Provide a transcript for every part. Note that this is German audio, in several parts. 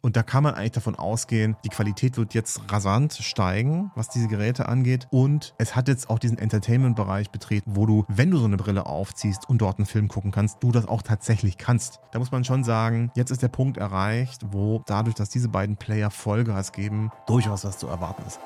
Und da kann man eigentlich davon ausgehen, die Qualität wird jetzt rasant steigen, was diese Geräte angeht. Und es hat jetzt auch diesen Entertainment-Bereich betreten, wo du, wenn du so eine Brille aufziehst und dort einen Film gucken kannst, du das auch tatsächlich kannst. Da muss man schon sagen, jetzt ist der Punkt erreicht, wo dadurch, dass diese beiden Player Vollgas geben, durchaus was zu erwarten ist.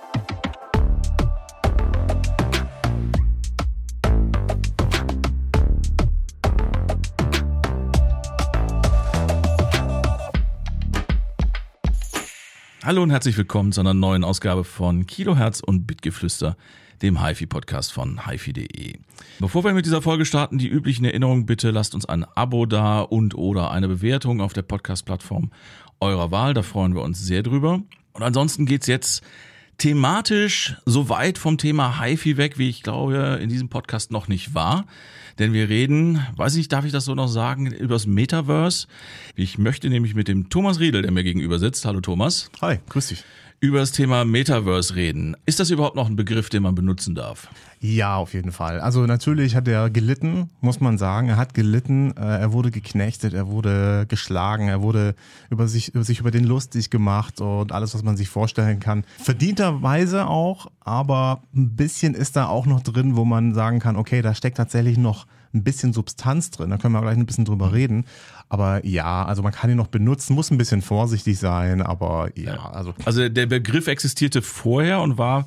Hallo und herzlich willkommen zu einer neuen Ausgabe von Kilohertz und Bitgeflüster, dem HiFi-Podcast von HiFi.de. Bevor wir mit dieser Folge starten, die üblichen Erinnerungen, bitte lasst uns ein Abo da und oder eine Bewertung auf der Podcast-Plattform eurer Wahl, da freuen wir uns sehr drüber. Und ansonsten geht's jetzt thematisch so weit vom Thema HiFi weg, wie ich glaube, in diesem Podcast noch nicht war. Denn wir reden, weiß ich, darf ich das so noch sagen, über das Metaverse. Ich möchte nämlich mit dem Thomas Riedel, der mir gegenüber sitzt. Hallo Thomas. Hi, grüß dich über das Thema Metaverse reden. Ist das überhaupt noch ein Begriff, den man benutzen darf? Ja, auf jeden Fall. Also natürlich hat er gelitten, muss man sagen. Er hat gelitten, äh, er wurde geknechtet, er wurde geschlagen, er wurde über sich, über sich über den lustig gemacht und alles, was man sich vorstellen kann. Verdienterweise auch, aber ein bisschen ist da auch noch drin, wo man sagen kann, okay, da steckt tatsächlich noch ein bisschen Substanz drin. Da können wir gleich ein bisschen drüber reden. Aber ja, also man kann ihn noch benutzen, muss ein bisschen vorsichtig sein, aber ja, also. Also der Begriff existierte vorher und war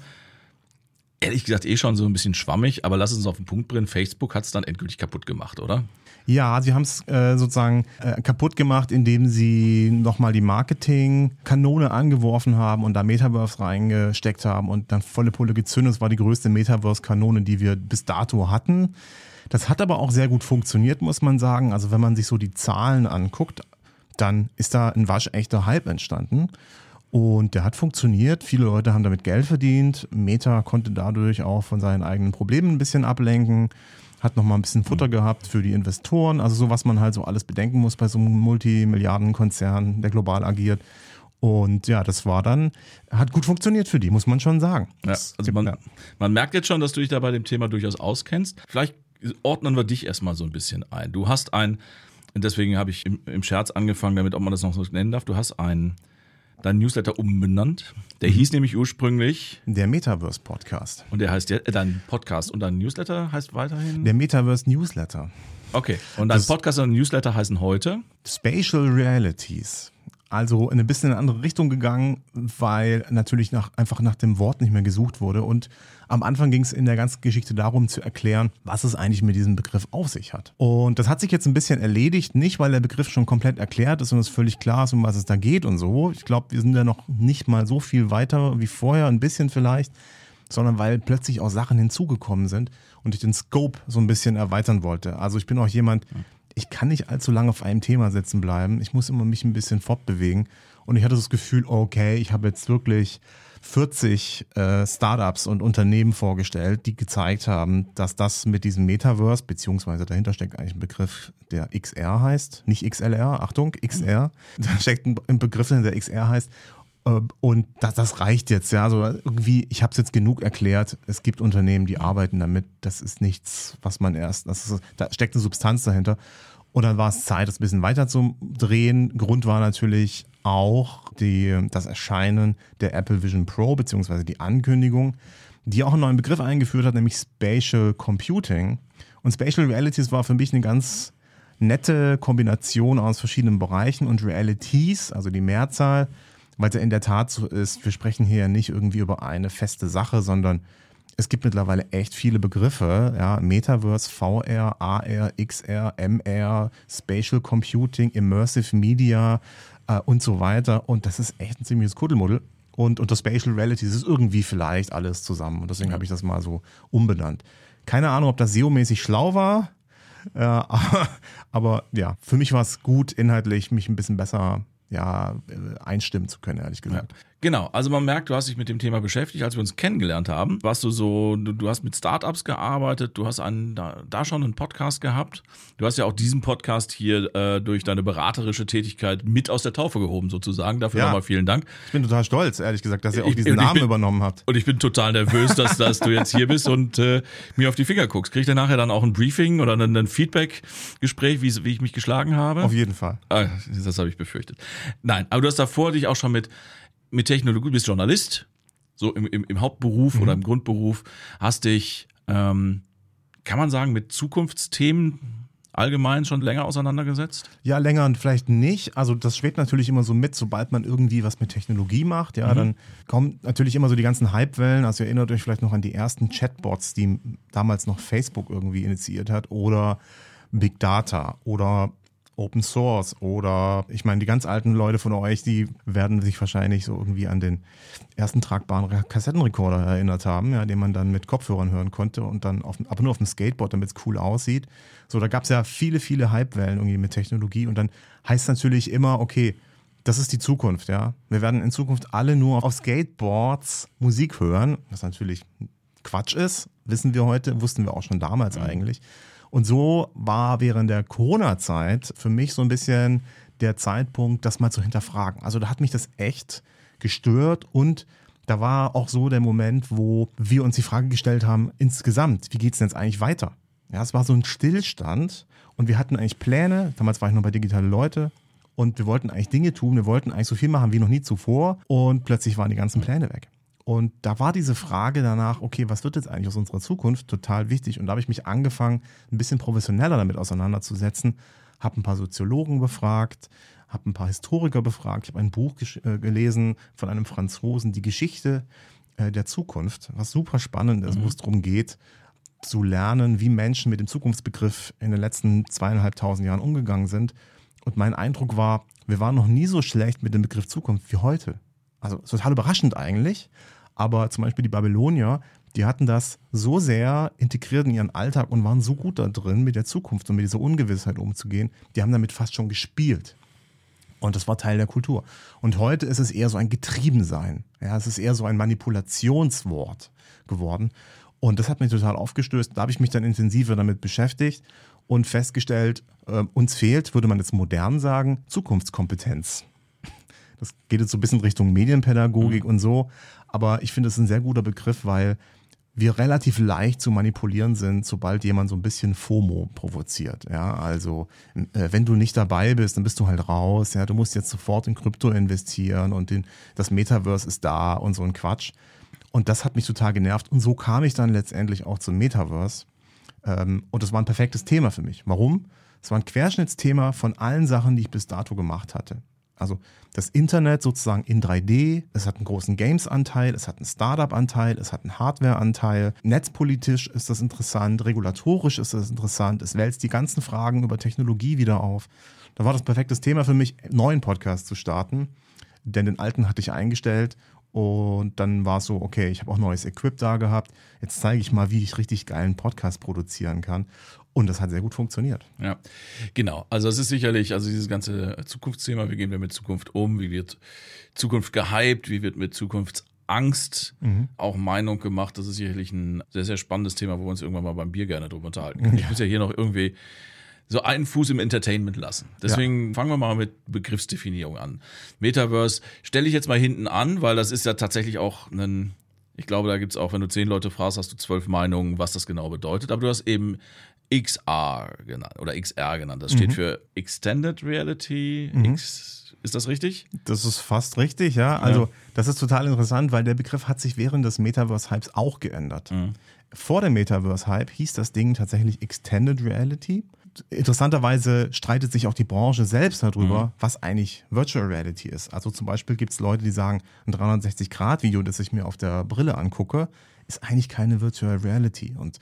ehrlich gesagt eh schon so ein bisschen schwammig, aber lass uns auf den Punkt bringen. Facebook hat es dann endgültig kaputt gemacht, oder? Ja, sie haben es äh, sozusagen äh, kaputt gemacht, indem sie nochmal die Marketing-Kanone angeworfen haben und da Metaverse reingesteckt haben und dann volle Pulle gezündet. Das war die größte Metaverse-Kanone, die wir bis dato hatten. Das hat aber auch sehr gut funktioniert, muss man sagen. Also wenn man sich so die Zahlen anguckt, dann ist da ein waschechter Hype entstanden. Und der hat funktioniert. Viele Leute haben damit Geld verdient. Meta konnte dadurch auch von seinen eigenen Problemen ein bisschen ablenken. Hat nochmal ein bisschen Futter gehabt für die Investoren. Also so, was man halt so alles bedenken muss bei so einem Multimilliardenkonzern, der global agiert. Und ja, das war dann, hat gut funktioniert für die, muss man schon sagen. Ja, also man, man merkt jetzt schon, dass du dich da bei dem Thema durchaus auskennst. Vielleicht ordnen wir dich erstmal so ein bisschen ein. Du hast ein, deswegen habe ich im, im, Scherz angefangen damit, ob man das noch so nennen darf, du hast ein, dein Newsletter umbenannt. Der mhm. hieß nämlich ursprünglich der Metaverse Podcast. Und der heißt ja, äh, dein Podcast und dein Newsletter heißt weiterhin? Der Metaverse Newsletter. Okay. Und dein das Podcast und Newsletter heißen heute? Spatial Realities also in ein bisschen in eine andere Richtung gegangen, weil natürlich nach, einfach nach dem Wort nicht mehr gesucht wurde. Und am Anfang ging es in der ganzen Geschichte darum zu erklären, was es eigentlich mit diesem Begriff auf sich hat. Und das hat sich jetzt ein bisschen erledigt, nicht weil der Begriff schon komplett erklärt ist und es völlig klar ist, um was es da geht und so. Ich glaube, wir sind ja noch nicht mal so viel weiter wie vorher, ein bisschen vielleicht, sondern weil plötzlich auch Sachen hinzugekommen sind und ich den Scope so ein bisschen erweitern wollte. Also ich bin auch jemand, ich kann nicht allzu lange auf einem Thema sitzen bleiben. Ich muss immer mich ein bisschen fortbewegen. Und ich hatte das Gefühl, okay, ich habe jetzt wirklich 40 äh, Startups und Unternehmen vorgestellt, die gezeigt haben, dass das mit diesem Metaverse, beziehungsweise dahinter steckt eigentlich ein Begriff, der XR heißt, nicht XLR, Achtung, XR. Da steckt ein Begriff, der XR heißt. Ähm, und das, das reicht jetzt, ja. Also irgendwie, ich habe es jetzt genug erklärt. Es gibt Unternehmen, die arbeiten damit. Das ist nichts, was man erst, ist, da steckt eine Substanz dahinter. Und dann war es Zeit, das ein bisschen weiter zu drehen. Grund war natürlich auch die, das Erscheinen der Apple Vision Pro, beziehungsweise die Ankündigung, die auch einen neuen Begriff eingeführt hat, nämlich Spatial Computing. Und Spatial Realities war für mich eine ganz nette Kombination aus verschiedenen Bereichen und Realities, also die Mehrzahl, weil es ja in der Tat so ist, wir sprechen hier ja nicht irgendwie über eine feste Sache, sondern es gibt mittlerweile echt viele Begriffe, ja, Metaverse, VR, AR, XR, MR, Spatial Computing, Immersive Media äh, und so weiter. Und das ist echt ein ziemliches Kuddelmuddel. Und unter Spatial Reality ist irgendwie vielleicht alles zusammen. Und deswegen habe ich das mal so umbenannt. Keine Ahnung, ob das SEO-mäßig schlau war. Äh, aber, aber ja, für mich war es gut, inhaltlich mich ein bisschen besser ja, äh, einstimmen zu können, ehrlich gesagt. Ja. Genau, also man merkt, du hast dich mit dem Thema beschäftigt, als wir uns kennengelernt haben. Warst du so, du, du hast mit Startups gearbeitet, du hast einen, da, da, schon einen Podcast gehabt. Du hast ja auch diesen Podcast hier äh, durch deine beraterische Tätigkeit mit aus der Taufe gehoben, sozusagen. Dafür ja. nochmal vielen Dank. Ich bin total stolz, ehrlich gesagt, dass ihr auch diesen ich, Namen bin, übernommen habt. Und ich bin total nervös, dass, dass du jetzt hier bist und äh, mir auf die Finger guckst. Krieg ich dann nachher dann auch ein Briefing oder ein, ein Feedback-Gespräch, wie, wie ich mich geschlagen habe? Auf jeden Fall. Ah, das habe ich befürchtet. Nein, aber du hast davor dich auch schon mit mit Technologie, du bist Journalist, so im, im, im Hauptberuf mhm. oder im Grundberuf, hast dich, ähm, kann man sagen, mit Zukunftsthemen allgemein schon länger auseinandergesetzt? Ja, länger und vielleicht nicht. Also das schwebt natürlich immer so mit, sobald man irgendwie was mit Technologie macht, ja, mhm. dann kommen natürlich immer so die ganzen Hypewellen. Also ihr erinnert euch vielleicht noch an die ersten Chatbots, die damals noch Facebook irgendwie initiiert hat oder Big Data oder Open Source oder ich meine, die ganz alten Leute von euch, die werden sich wahrscheinlich so irgendwie an den ersten tragbaren Kassettenrekorder erinnert haben, ja, den man dann mit Kopfhörern hören konnte und dann auf, aber nur auf dem Skateboard, damit es cool aussieht. So, da gab es ja viele, viele Hypewellen irgendwie mit Technologie und dann heißt natürlich immer, okay, das ist die Zukunft, ja. Wir werden in Zukunft alle nur auf Skateboards Musik hören, was natürlich Quatsch ist, wissen wir heute, wussten wir auch schon damals mhm. Und so war während der Corona-Zeit für mich so ein bisschen der Zeitpunkt, das mal zu hinterfragen. Also da hat mich das echt gestört und da war auch so der Moment, wo wir uns die Frage gestellt haben, insgesamt, wie geht es denn jetzt eigentlich weiter? Ja, es war so ein Stillstand und wir hatten eigentlich Pläne, damals war ich noch bei Digitale Leute und wir wollten eigentlich Dinge tun, wir wollten eigentlich so viel machen wie noch nie zuvor und plötzlich waren die ganzen Pläne weg. Und da war diese Frage danach, okay, was wird jetzt eigentlich aus unserer Zukunft, total wichtig. Und da habe ich mich angefangen, ein bisschen professioneller damit auseinanderzusetzen, habe ein paar Soziologen befragt, habe ein paar Historiker befragt, ich habe ein Buch äh, gelesen von einem Franzosen, die Geschichte äh, der Zukunft, was super spannend ist, mhm. wo es darum geht, zu lernen, wie Menschen mit dem Zukunftsbegriff in den letzten zweieinhalbtausend Jahren umgegangen sind. Und mein Eindruck war, wir waren noch nie so schlecht mit dem Begriff Zukunft wie heute. Also total überraschend eigentlich. Aber zum Beispiel die Babylonier, die hatten das so sehr integriert in ihren Alltag und waren so gut da drin, mit der Zukunft und mit dieser Ungewissheit umzugehen. Die haben damit fast schon gespielt. Und das war Teil der Kultur. Und heute ist es eher so ein Getriebensein. Ja, es ist eher so ein Manipulationswort geworden. Und das hat mich total aufgestößt. Da habe ich mich dann intensiver damit beschäftigt und festgestellt, äh, uns fehlt, würde man jetzt modern sagen, Zukunftskompetenz. Das geht jetzt so ein bisschen Richtung Medienpädagogik mhm. und so. Aber ich finde, es ist ein sehr guter Begriff, weil wir relativ leicht zu manipulieren sind, sobald jemand so ein bisschen FOMO provoziert. Ja, also äh, wenn du nicht dabei bist, dann bist du halt raus. Ja, du musst jetzt sofort in Krypto investieren und den, das Metaverse ist da und so ein Quatsch. Und das hat mich total genervt. Und so kam ich dann letztendlich auch zum Metaverse. Ähm, und das war ein perfektes Thema für mich. Warum? Es war ein Querschnittsthema von allen Sachen, die ich bis dato gemacht hatte. Also das Internet sozusagen in 3D, es hat einen großen Games-Anteil, es hat einen Startup-Anteil, es hat einen Hardware-Anteil. Netzpolitisch ist das interessant, regulatorisch ist das interessant, es wälzt die ganzen Fragen über Technologie wieder auf. Da war das perfektes Thema für mich, einen neuen Podcast zu starten, denn den alten hatte ich eingestellt und dann war es so, okay, ich habe auch neues Equip da gehabt. Jetzt zeige ich mal, wie ich richtig geilen Podcast produzieren kann. Und das hat sehr gut funktioniert. Ja, genau. Also es ist sicherlich, also dieses ganze Zukunftsthema, wie gehen wir mit Zukunft um, wie wird Zukunft gehypt, wie wird mit Zukunftsangst mhm. auch Meinung gemacht. Das ist sicherlich ein sehr, sehr spannendes Thema, wo wir uns irgendwann mal beim Bier gerne drüber unterhalten können. Ja. Ich muss ja hier noch irgendwie so einen Fuß im Entertainment lassen. Deswegen ja. fangen wir mal mit Begriffsdefinierung an. Metaverse stelle ich jetzt mal hinten an, weil das ist ja tatsächlich auch ein ich glaube, da gibt es auch, wenn du zehn Leute fragst, hast du zwölf Meinungen, was das genau bedeutet. Aber du hast eben XR genannt oder XR genannt. Das steht mhm. für Extended Reality. Mhm. X, ist das richtig? Das ist fast richtig, ja. Also, ja. das ist total interessant, weil der Begriff hat sich während des Metaverse-Hypes auch geändert. Mhm. Vor dem Metaverse-Hype hieß das Ding tatsächlich Extended Reality. Interessanterweise streitet sich auch die Branche selbst darüber, mhm. was eigentlich Virtual Reality ist. Also zum Beispiel gibt es Leute, die sagen, ein 360-Grad-Video, das ich mir auf der Brille angucke, ist eigentlich keine Virtual Reality. Und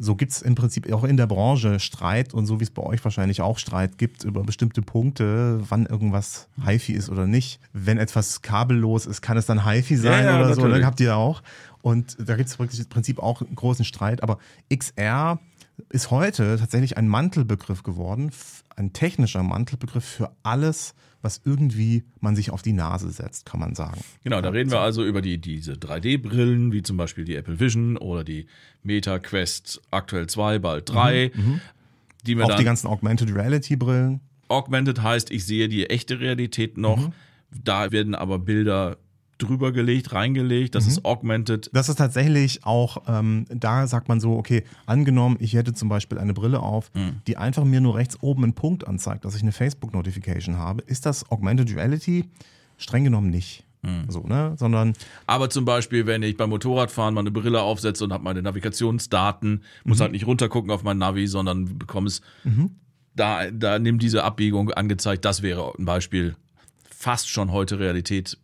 so gibt es im Prinzip auch in der Branche Streit und so wie es bei euch wahrscheinlich auch Streit gibt über bestimmte Punkte, wann irgendwas HiFi ist oder nicht. Wenn etwas kabellos ist, kann es dann HiFi sein ja, ja, oder natürlich. so. Dann habt ihr auch. Und da gibt es im Prinzip auch einen großen Streit. Aber XR ist heute tatsächlich ein Mantelbegriff geworden, ein technischer Mantelbegriff für alles, was irgendwie man sich auf die Nase setzt, kann man sagen. Genau, da reden wir also über die, diese 3D-Brillen, wie zum Beispiel die Apple Vision oder die Meta Quest aktuell 2, bald 3. Mhm, mhm, die wir Auch die ganzen Augmented Reality Brillen. Augmented heißt, ich sehe die echte Realität noch. Mhm. Da werden aber Bilder drüber gelegt, reingelegt, das mhm. ist augmented. Das ist tatsächlich auch, ähm, da sagt man so, okay, angenommen, ich hätte zum Beispiel eine Brille auf, mhm. die einfach mir nur rechts oben einen Punkt anzeigt, dass ich eine Facebook-Notification habe. Ist das Augmented Reality? Streng genommen nicht. Mhm. So, ne? Sondern. Aber zum Beispiel, wenn ich beim Motorradfahren mal eine Brille aufsetze und habe meine Navigationsdaten, muss mhm. halt nicht runtergucken auf mein Navi, sondern bekomme es. Mhm. Da, da nimmt diese Abbiegung angezeigt, das wäre ein Beispiel fast schon heute Realität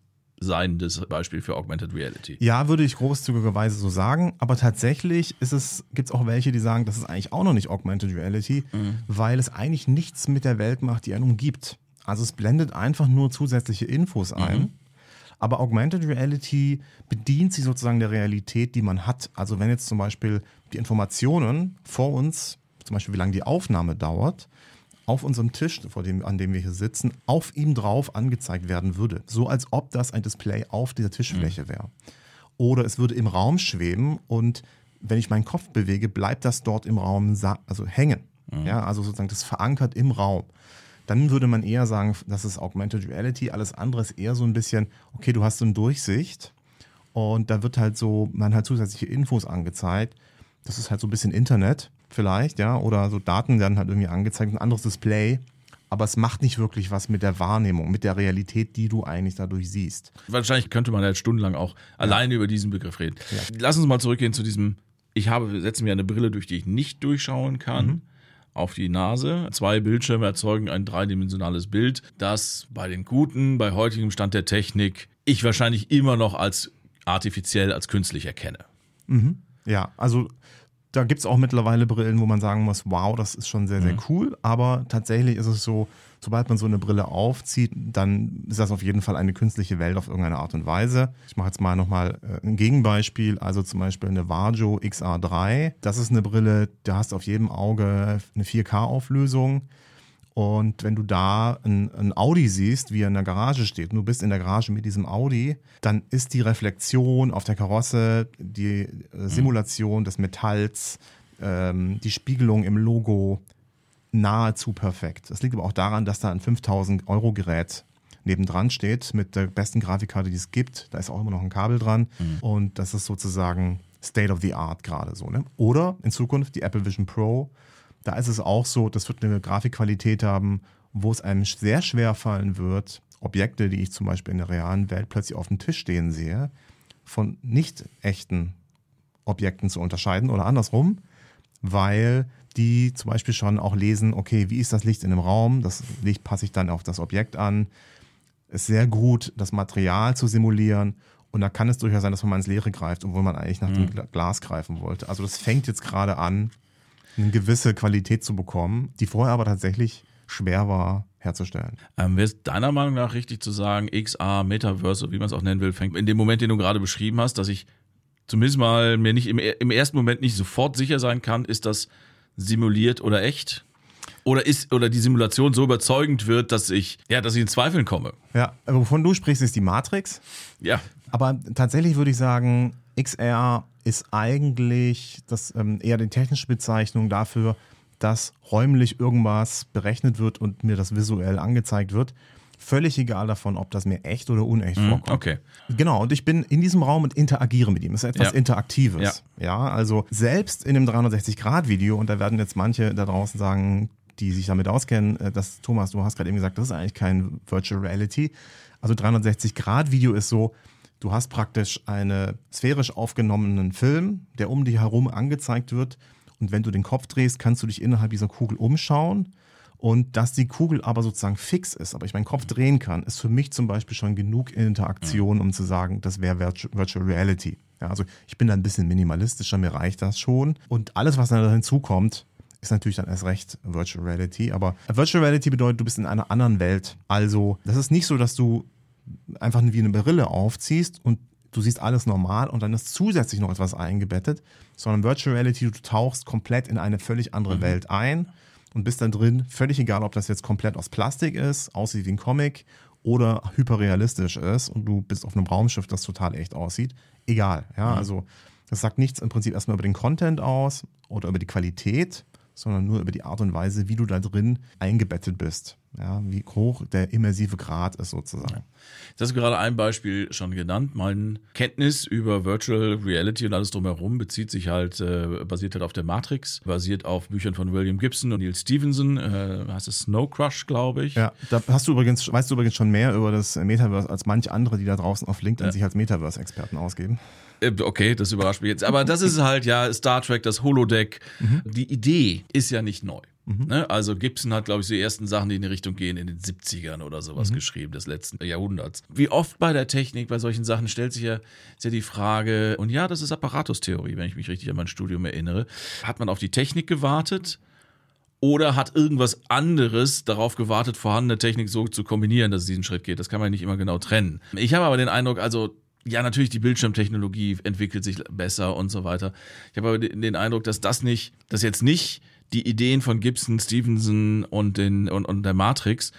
seiendes Beispiel für Augmented Reality. Ja, würde ich großzügigerweise so sagen. Aber tatsächlich es, gibt es auch welche, die sagen, das ist eigentlich auch noch nicht Augmented Reality, mhm. weil es eigentlich nichts mit der Welt macht, die einen umgibt. Also es blendet einfach nur zusätzliche Infos ein. Mhm. Aber Augmented Reality bedient sich sozusagen der Realität, die man hat. Also wenn jetzt zum Beispiel die Informationen vor uns, zum Beispiel wie lange die Aufnahme dauert, auf unserem Tisch, vor dem, an dem wir hier sitzen, auf ihm drauf angezeigt werden würde. So als ob das ein Display auf dieser Tischfläche mhm. wäre. Oder es würde im Raum schweben und wenn ich meinen Kopf bewege, bleibt das dort im Raum also hängen. Mhm. Ja, also sozusagen das verankert im Raum. Dann würde man eher sagen, das ist Augmented Reality. Alles andere ist eher so ein bisschen, okay, du hast so eine Durchsicht und da wird halt so, man hat zusätzliche Infos angezeigt. Das ist halt so ein bisschen Internet vielleicht, ja, oder so Daten werden halt irgendwie angezeigt, ein anderes Display. Aber es macht nicht wirklich was mit der Wahrnehmung, mit der Realität, die du eigentlich dadurch siehst. Wahrscheinlich könnte man halt stundenlang auch ja. alleine über diesen Begriff reden. Ja. Lass uns mal zurückgehen zu diesem, ich habe, setze mir eine Brille, durch die ich nicht durchschauen kann. Mhm auf die Nase. Zwei Bildschirme erzeugen ein dreidimensionales Bild, das bei den guten, bei heutigem Stand der Technik, ich wahrscheinlich immer noch als artifiziell, als künstlich erkenne. Mhm. Ja, also da gibt es auch mittlerweile Brillen, wo man sagen muss, wow, das ist schon sehr, sehr mhm. cool. Aber tatsächlich ist es so, sobald man so eine Brille aufzieht, dann ist das auf jeden Fall eine künstliche Welt auf irgendeine Art und Weise. Ich mache jetzt mal nochmal äh, ein Gegenbeispiel, also zum Beispiel eine Varjo XR3. Das ist eine Brille, da hast du auf jedem Auge eine 4K-Auflösung. Und wenn du da ein, ein, Audi siehst, wie er in der Garage steht, und du bist in der Garage mit diesem Audi, dann ist die Reflexion auf der Karosse, die äh, Simulation des Metalls, ähm, die Spiegelung im Logo nahezu perfekt. Das liegt aber auch daran, dass da ein 5000 Euro Gerät nebendran steht mit der besten Grafikkarte, die es gibt. Da ist auch immer noch ein Kabel dran. Mhm. Und das ist sozusagen State of the Art gerade so. Ne? Oder in Zukunft die Apple Vision Pro da ist es auch so, das wird eine Grafikqualität haben, wo es einem sehr schwer fallen wird, Objekte, die ich zum Beispiel in der realen Welt plötzlich auf dem Tisch stehen sehe, von nicht echten Objekten zu unterscheiden oder andersrum, weil die zum Beispiel schon auch lesen, okay, wie ist das Licht in dem Raum? Das Licht passe ich dann auf das Objekt an. Ist sehr gut, das Material zu simulieren. Und da kann es durchaus sein, dass man mal ins Leere greift, obwohl man eigentlich nach mhm. dem Glas greifen wollte. Also das fängt jetzt gerade an, eine gewisse Qualität zu bekommen, die vorher aber tatsächlich schwer war herzustellen. Ähm, Wäre es deiner Meinung nach richtig zu sagen, XR, Metaverse, wie man es auch nennen will, fängt in dem Moment, den du gerade beschrieben hast, dass ich zumindest mal mir nicht im, im ersten Moment nicht sofort sicher sein kann, ist das simuliert oder echt? Oder ist, oder die Simulation so überzeugend wird, dass ich, ja, dass ich in Zweifeln komme. Ja, wovon du sprichst, ist die Matrix. Ja. Aber tatsächlich würde ich sagen, XR ist eigentlich das ähm, eher die technische Bezeichnung dafür, dass räumlich irgendwas berechnet wird und mir das visuell angezeigt wird. Völlig egal davon, ob das mir echt oder unecht mm, vorkommt. Okay. Genau, und ich bin in diesem Raum und interagiere mit ihm. Es ist etwas ja. Interaktives. Ja. ja, also selbst in einem 360-Grad-Video, und da werden jetzt manche da draußen sagen, die sich damit auskennen, äh, dass Thomas, du hast gerade eben gesagt, das ist eigentlich kein Virtual Reality. Also 360-Grad-Video ist so, Du hast praktisch einen sphärisch aufgenommenen Film, der um dich herum angezeigt wird. Und wenn du den Kopf drehst, kannst du dich innerhalb dieser Kugel umschauen. Und dass die Kugel aber sozusagen fix ist, aber ich meinen Kopf drehen kann, ist für mich zum Beispiel schon genug Interaktion, um zu sagen, das wäre Virtual Reality. Ja, also ich bin da ein bisschen minimalistischer, mir reicht das schon. Und alles, was dann hinzukommt, ist natürlich dann erst recht Virtual Reality. Aber Virtual Reality bedeutet, du bist in einer anderen Welt. Also, das ist nicht so, dass du einfach wie eine Brille aufziehst und du siehst alles normal und dann ist zusätzlich noch etwas eingebettet, sondern Virtual Reality, du tauchst komplett in eine völlig andere mhm. Welt ein und bist dann drin, völlig egal, ob das jetzt komplett aus Plastik ist, aussieht wie ein Comic oder hyperrealistisch ist und du bist auf einem Raumschiff, das total echt aussieht. Egal, ja, mhm. also das sagt nichts im Prinzip erstmal über den Content aus oder über die Qualität, sondern nur über die Art und Weise, wie du da drin eingebettet bist. Ja, wie hoch der immersive Grad ist sozusagen. Das ist gerade ein Beispiel schon genannt. Mein Kenntnis über Virtual Reality und alles drumherum bezieht sich halt, äh, basiert halt auf der Matrix, basiert auf Büchern von William Gibson und Neil Stevenson, äh, heißt es Snow Crush, glaube ich. Ja, da hast du übrigens, weißt du übrigens schon mehr über das Metaverse als manche andere, die da draußen auf LinkedIn ja. sich als Metaverse-Experten ausgeben. Äh, okay, das überrascht mich jetzt. Aber das ist halt ja Star Trek, das Holodeck. Mhm. Die Idee ist ja nicht neu. Mhm. Ne? Also Gibson hat, glaube ich, die ersten Sachen, die in die Richtung gehen, in den 70ern oder sowas mhm. geschrieben, des letzten Jahrhunderts. Wie oft bei der Technik, bei solchen Sachen stellt sich ja, ja die Frage, und ja, das ist Apparatutheorie, wenn ich mich richtig an mein Studium erinnere. Hat man auf die Technik gewartet? Oder hat irgendwas anderes darauf gewartet, vorhandene Technik so zu kombinieren, dass es diesen Schritt geht? Das kann man nicht immer genau trennen. Ich habe aber den Eindruck, also ja, natürlich, die Bildschirmtechnologie entwickelt sich besser und so weiter. Ich habe aber den Eindruck, dass das nicht, dass jetzt nicht die Ideen von Gibson, Stevenson und, den, und, und der Matrix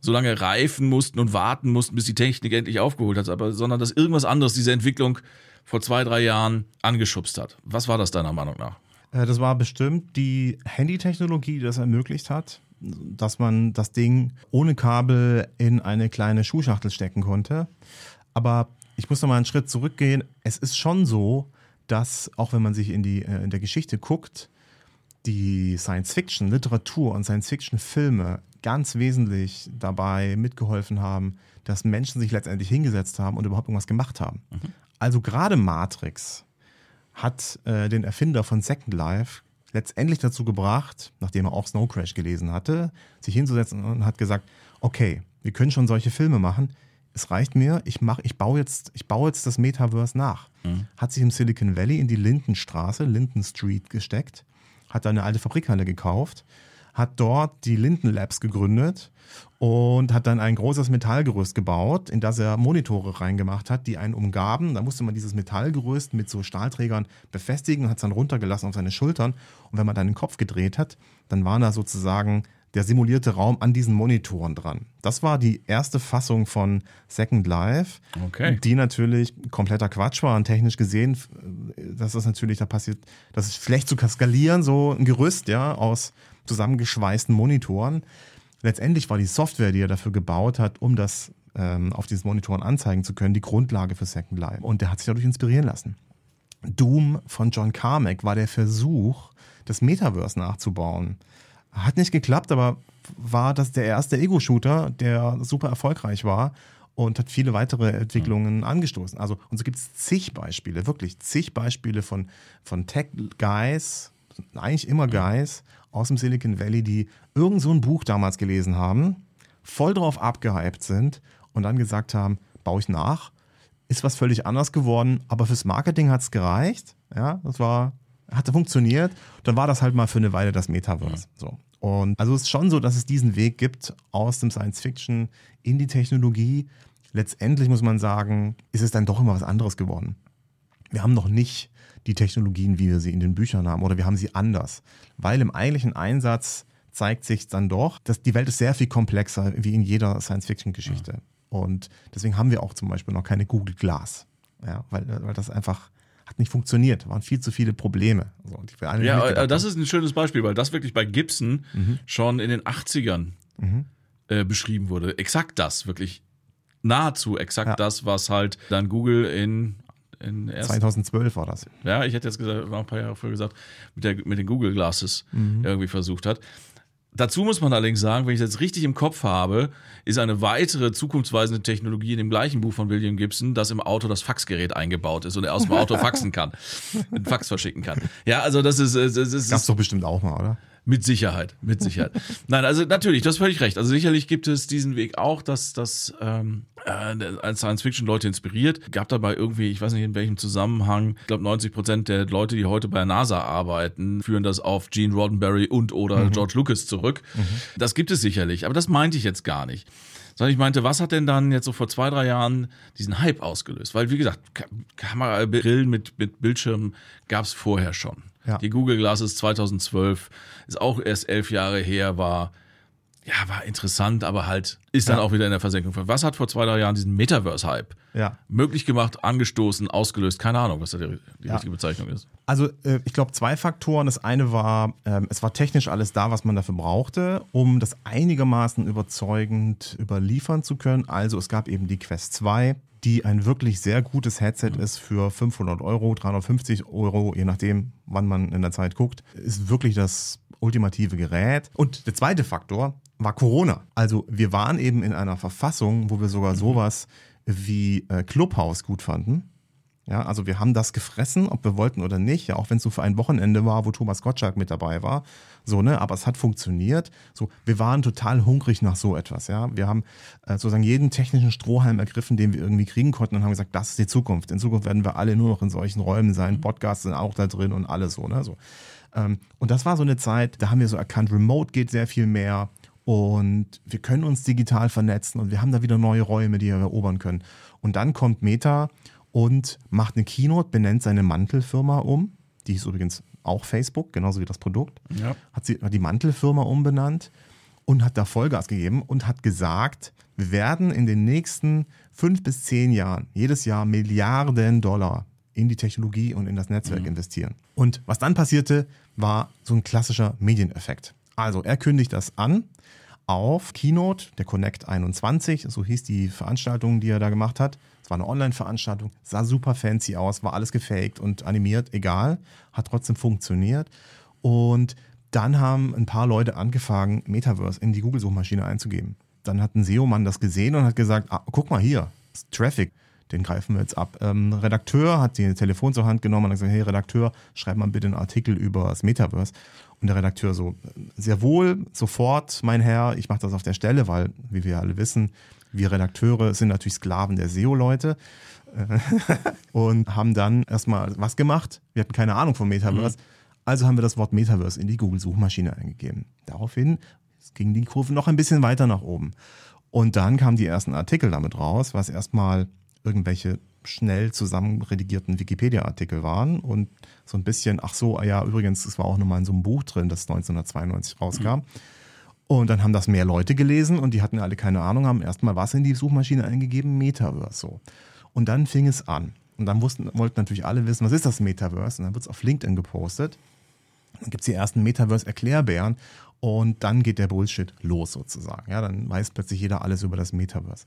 so lange reifen mussten und warten mussten, bis die Technik endlich aufgeholt hat, aber, sondern dass irgendwas anderes diese Entwicklung vor zwei, drei Jahren angeschubst hat. Was war das deiner Meinung nach? Äh, das war bestimmt die Handy-Technologie, die das ermöglicht hat, dass man das Ding ohne Kabel in eine kleine Schuhschachtel stecken konnte. Aber ich muss noch mal einen Schritt zurückgehen. Es ist schon so, dass, auch wenn man sich in, die, äh, in der Geschichte guckt, die Science-Fiction-Literatur und Science-Fiction-Filme ganz wesentlich dabei mitgeholfen haben, dass Menschen sich letztendlich hingesetzt haben und überhaupt irgendwas gemacht haben. Mhm. Also gerade Matrix hat äh, den Erfinder von Second Life letztendlich dazu gebracht, nachdem er auch Snow Crash gelesen hatte, sich hinzusetzen und hat gesagt, okay, wir können schon solche Filme machen, es reicht mir, ich mach, ich baue jetzt, ich baue jetzt das Metaverse nach. Mhm. Hat sich im Silicon Valley in die Lindenstraße, Linden Street gesteckt, hat eine alte Fabrikhalle gekauft, hat dort die Linden Labs gegründet und hat dann ein großes Metallgerüst gebaut, in das er Monitore reingemacht hat, die einen umgaben. Da musste man dieses Metallgerüst mit so Stahlträgern befestigen und hat es dann runtergelassen auf seine Schultern. Und wenn man dann den Kopf gedreht hat, dann waren da sozusagen der simulierte Raum an diesen Monitoren dran. Das war die erste Fassung von Second Life, okay. die natürlich kompletter Quatsch war und technisch gesehen, das ist natürlich da passiert, das ist schlecht zu skalieren, so ein Gerüst, ja, aus zusammengeschweißten Monitoren. Letztendlich war die Software, die er dafür gebaut hat, um das ähm, auf diesen Monitoren anzeigen zu können, die Grundlage für Second Life. Und der hat sich dadurch inspirieren lassen. Doom von John Carmack war der Versuch, das Metaverse nachzubauen. Hat nicht geklappt, aber war das der erste Ego-Shooter, der super erfolgreich war und hat viele weitere Entwicklungen mhm. angestoßen. Also, und so gibt es zig Beispiele, wirklich zig Beispiele von, von Tech-Guys, eigentlich immer Guys aus dem Silicon Valley, die irgend so ein Buch damals gelesen haben, voll drauf abgehypt sind und dann gesagt haben, baue ich nach. Ist was völlig anders geworden, aber fürs Marketing hat es gereicht. Ja, das war hatte funktioniert, dann war das halt mal für eine Weile das Metaverse. Mhm. So. Und also es ist schon so, dass es diesen Weg gibt aus dem Science Fiction in die Technologie. Letztendlich muss man sagen, ist es dann doch immer was anderes geworden. Wir haben noch nicht die Technologien, wie wir sie in den Büchern haben, oder wir haben sie anders. Weil im eigentlichen Einsatz zeigt sich dann doch, dass die Welt ist sehr viel komplexer wie in jeder Science-Fiction-Geschichte. Ja. Und deswegen haben wir auch zum Beispiel noch keine Google Glass. Ja, weil, weil das einfach hat nicht funktioniert. waren viel zu viele Probleme. Also, ja, äh, das ist ein schönes Beispiel, weil das wirklich bei Gibson mhm. schon in den 80ern mhm. äh, beschrieben wurde. Exakt das, wirklich nahezu exakt ja. das, was halt dann Google in in 2012 war das. Ja, ich hätte jetzt gesagt, war ein paar Jahre früher gesagt, mit, der, mit den Google Glasses mhm. irgendwie versucht hat. Dazu muss man allerdings sagen, wenn ich das richtig im Kopf habe, ist eine weitere zukunftsweisende Technologie in dem gleichen Buch von William Gibson, dass im Auto das Faxgerät eingebaut ist und er aus dem Auto faxen kann, einen Fax verschicken kann. Ja, also das ist, das ist. Gab's doch bestimmt auch mal, oder? Mit Sicherheit, mit Sicherheit. Nein, also natürlich, du hast völlig recht. Also sicherlich gibt es diesen Weg auch, dass das ähm, äh, Science-Fiction-Leute inspiriert. Gab dabei irgendwie, ich weiß nicht in welchem Zusammenhang, ich glaube 90 Prozent der Leute, die heute bei der NASA arbeiten, führen das auf Gene Roddenberry und oder mhm. George Lucas zurück. Mhm. Das gibt es sicherlich, aber das meinte ich jetzt gar nicht Sondern ich meinte, was hat denn dann jetzt so vor zwei, drei Jahren diesen Hype ausgelöst? Weil, wie gesagt, Kamerabrillen mit, mit Bildschirmen gab es vorher schon. Ja. Die Google Glasses 2012 ist auch erst elf Jahre her, war ja, war interessant, aber halt ist dann ja. auch wieder in der Versenkung. Was hat vor zwei, drei Jahren diesen Metaverse-Hype ja. möglich gemacht, angestoßen, ausgelöst? Keine Ahnung, was da die, die ja. richtige Bezeichnung ist. Also äh, ich glaube zwei Faktoren. Das eine war, ähm, es war technisch alles da, was man dafür brauchte, um das einigermaßen überzeugend überliefern zu können. Also es gab eben die Quest 2, die ein wirklich sehr gutes Headset mhm. ist für 500 Euro, 350 Euro, je nachdem, wann man in der Zeit guckt, ist wirklich das ultimative Gerät. Und der zweite Faktor war Corona. Also wir waren eben in einer Verfassung, wo wir sogar mhm. sowas wie äh, Clubhouse gut fanden. Ja, also wir haben das gefressen, ob wir wollten oder nicht, ja, auch wenn es so für ein Wochenende war, wo Thomas Gottschalk mit dabei war. So, ne, aber es hat funktioniert. So, wir waren total hungrig nach so etwas, ja. Wir haben äh, sozusagen jeden technischen Strohhalm ergriffen, den wir irgendwie kriegen konnten und haben gesagt, das ist die Zukunft. In Zukunft werden wir alle nur noch in solchen Räumen sein, mhm. Podcasts sind auch da drin und alles so, ne, so. Ähm, und das war so eine Zeit, da haben wir so erkannt, Remote geht sehr viel mehr und wir können uns digital vernetzen und wir haben da wieder neue Räume, die wir erobern können. Und dann kommt Meta und macht eine Keynote, benennt seine Mantelfirma um. Die ist übrigens auch Facebook, genauso wie das Produkt. Ja. Hat sie hat die Mantelfirma umbenannt und hat da Vollgas gegeben und hat gesagt, wir werden in den nächsten fünf bis zehn Jahren jedes Jahr Milliarden Dollar in die Technologie und in das Netzwerk mhm. investieren. Und was dann passierte, war so ein klassischer Medieneffekt. Also er kündigt das an auf Keynote, der Connect 21, so hieß die Veranstaltung, die er da gemacht hat. Es war eine Online-Veranstaltung, sah super fancy aus, war alles gefaked und animiert, egal, hat trotzdem funktioniert. Und dann haben ein paar Leute angefangen, Metaverse in die Google-Suchmaschine einzugeben. Dann hat ein SEO-Mann das gesehen und hat gesagt, ah, guck mal hier, Traffic, den greifen wir jetzt ab. Ähm, Redakteur hat die Telefon zur Hand genommen und hat gesagt, hey Redakteur, schreib mal bitte einen Artikel über das Metaverse. Und der Redakteur so, sehr wohl, sofort, mein Herr, ich mache das auf der Stelle, weil, wie wir alle wissen, wir Redakteure sind natürlich Sklaven der SEO-Leute und haben dann erstmal was gemacht. Wir hatten keine Ahnung vom Metaverse. Mhm. Also haben wir das Wort Metaverse in die Google-Suchmaschine eingegeben. Daraufhin ging die Kurve noch ein bisschen weiter nach oben. Und dann kamen die ersten Artikel damit raus, was erstmal irgendwelche schnell zusammenredigierten Wikipedia-Artikel waren und so ein bisschen, ach so, ja, übrigens, es war auch nochmal in so einem Buch drin, das 1992 rauskam. Mhm. Und dann haben das mehr Leute gelesen und die hatten alle keine Ahnung, haben erstmal was in die Suchmaschine eingegeben, Metaverse so. Und dann fing es an. Und dann wussten, wollten natürlich alle wissen, was ist das Metaverse? Und dann wird es auf LinkedIn gepostet. Dann gibt es die ersten Metaverse-Erklärbären und dann geht der Bullshit los sozusagen. Ja, dann weiß plötzlich jeder alles über das Metaverse.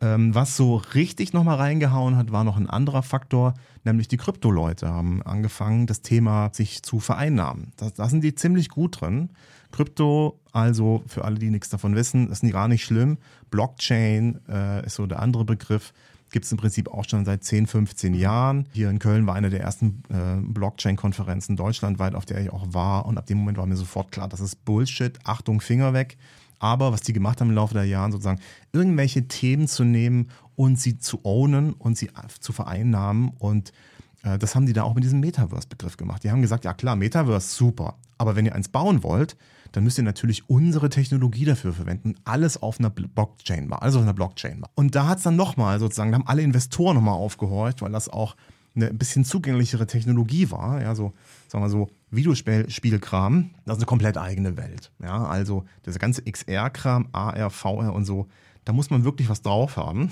Ähm, was so richtig nochmal reingehauen hat, war noch ein anderer Faktor, nämlich die Krypto-Leute haben angefangen, das Thema sich zu vereinnahmen. Da, sind die ziemlich gut drin. Krypto, also für alle, die nichts davon wissen, ist gar nicht schlimm. Blockchain äh, ist so der andere Begriff gibt es im Prinzip auch schon seit 10, 15 Jahren. Hier in Köln war eine der ersten äh, Blockchain-Konferenzen deutschlandweit, auf der ich auch war. Und ab dem Moment war mir sofort klar, das ist Bullshit. Achtung, Finger weg. Aber was die gemacht haben im Laufe der Jahre, sozusagen irgendwelche Themen zu nehmen und sie zu ownen und sie zu vereinnahmen. Und äh, das haben die da auch mit diesem Metaverse-Begriff gemacht. Die haben gesagt, ja klar, Metaverse, super. Aber wenn ihr eins bauen wollt, dann müsst ihr natürlich unsere Technologie dafür verwenden. Alles auf einer Blockchain war, alles auf einer Blockchain war. Und da hat es dann nochmal sozusagen, da haben alle Investoren nochmal aufgehorcht, weil das auch eine ein bisschen zugänglichere Technologie war. Ja, so, sagen wir so, Videospielkram, das ist eine komplett eigene Welt. Ja, also das ganze XR-Kram, AR, VR und so, da muss man wirklich was drauf haben.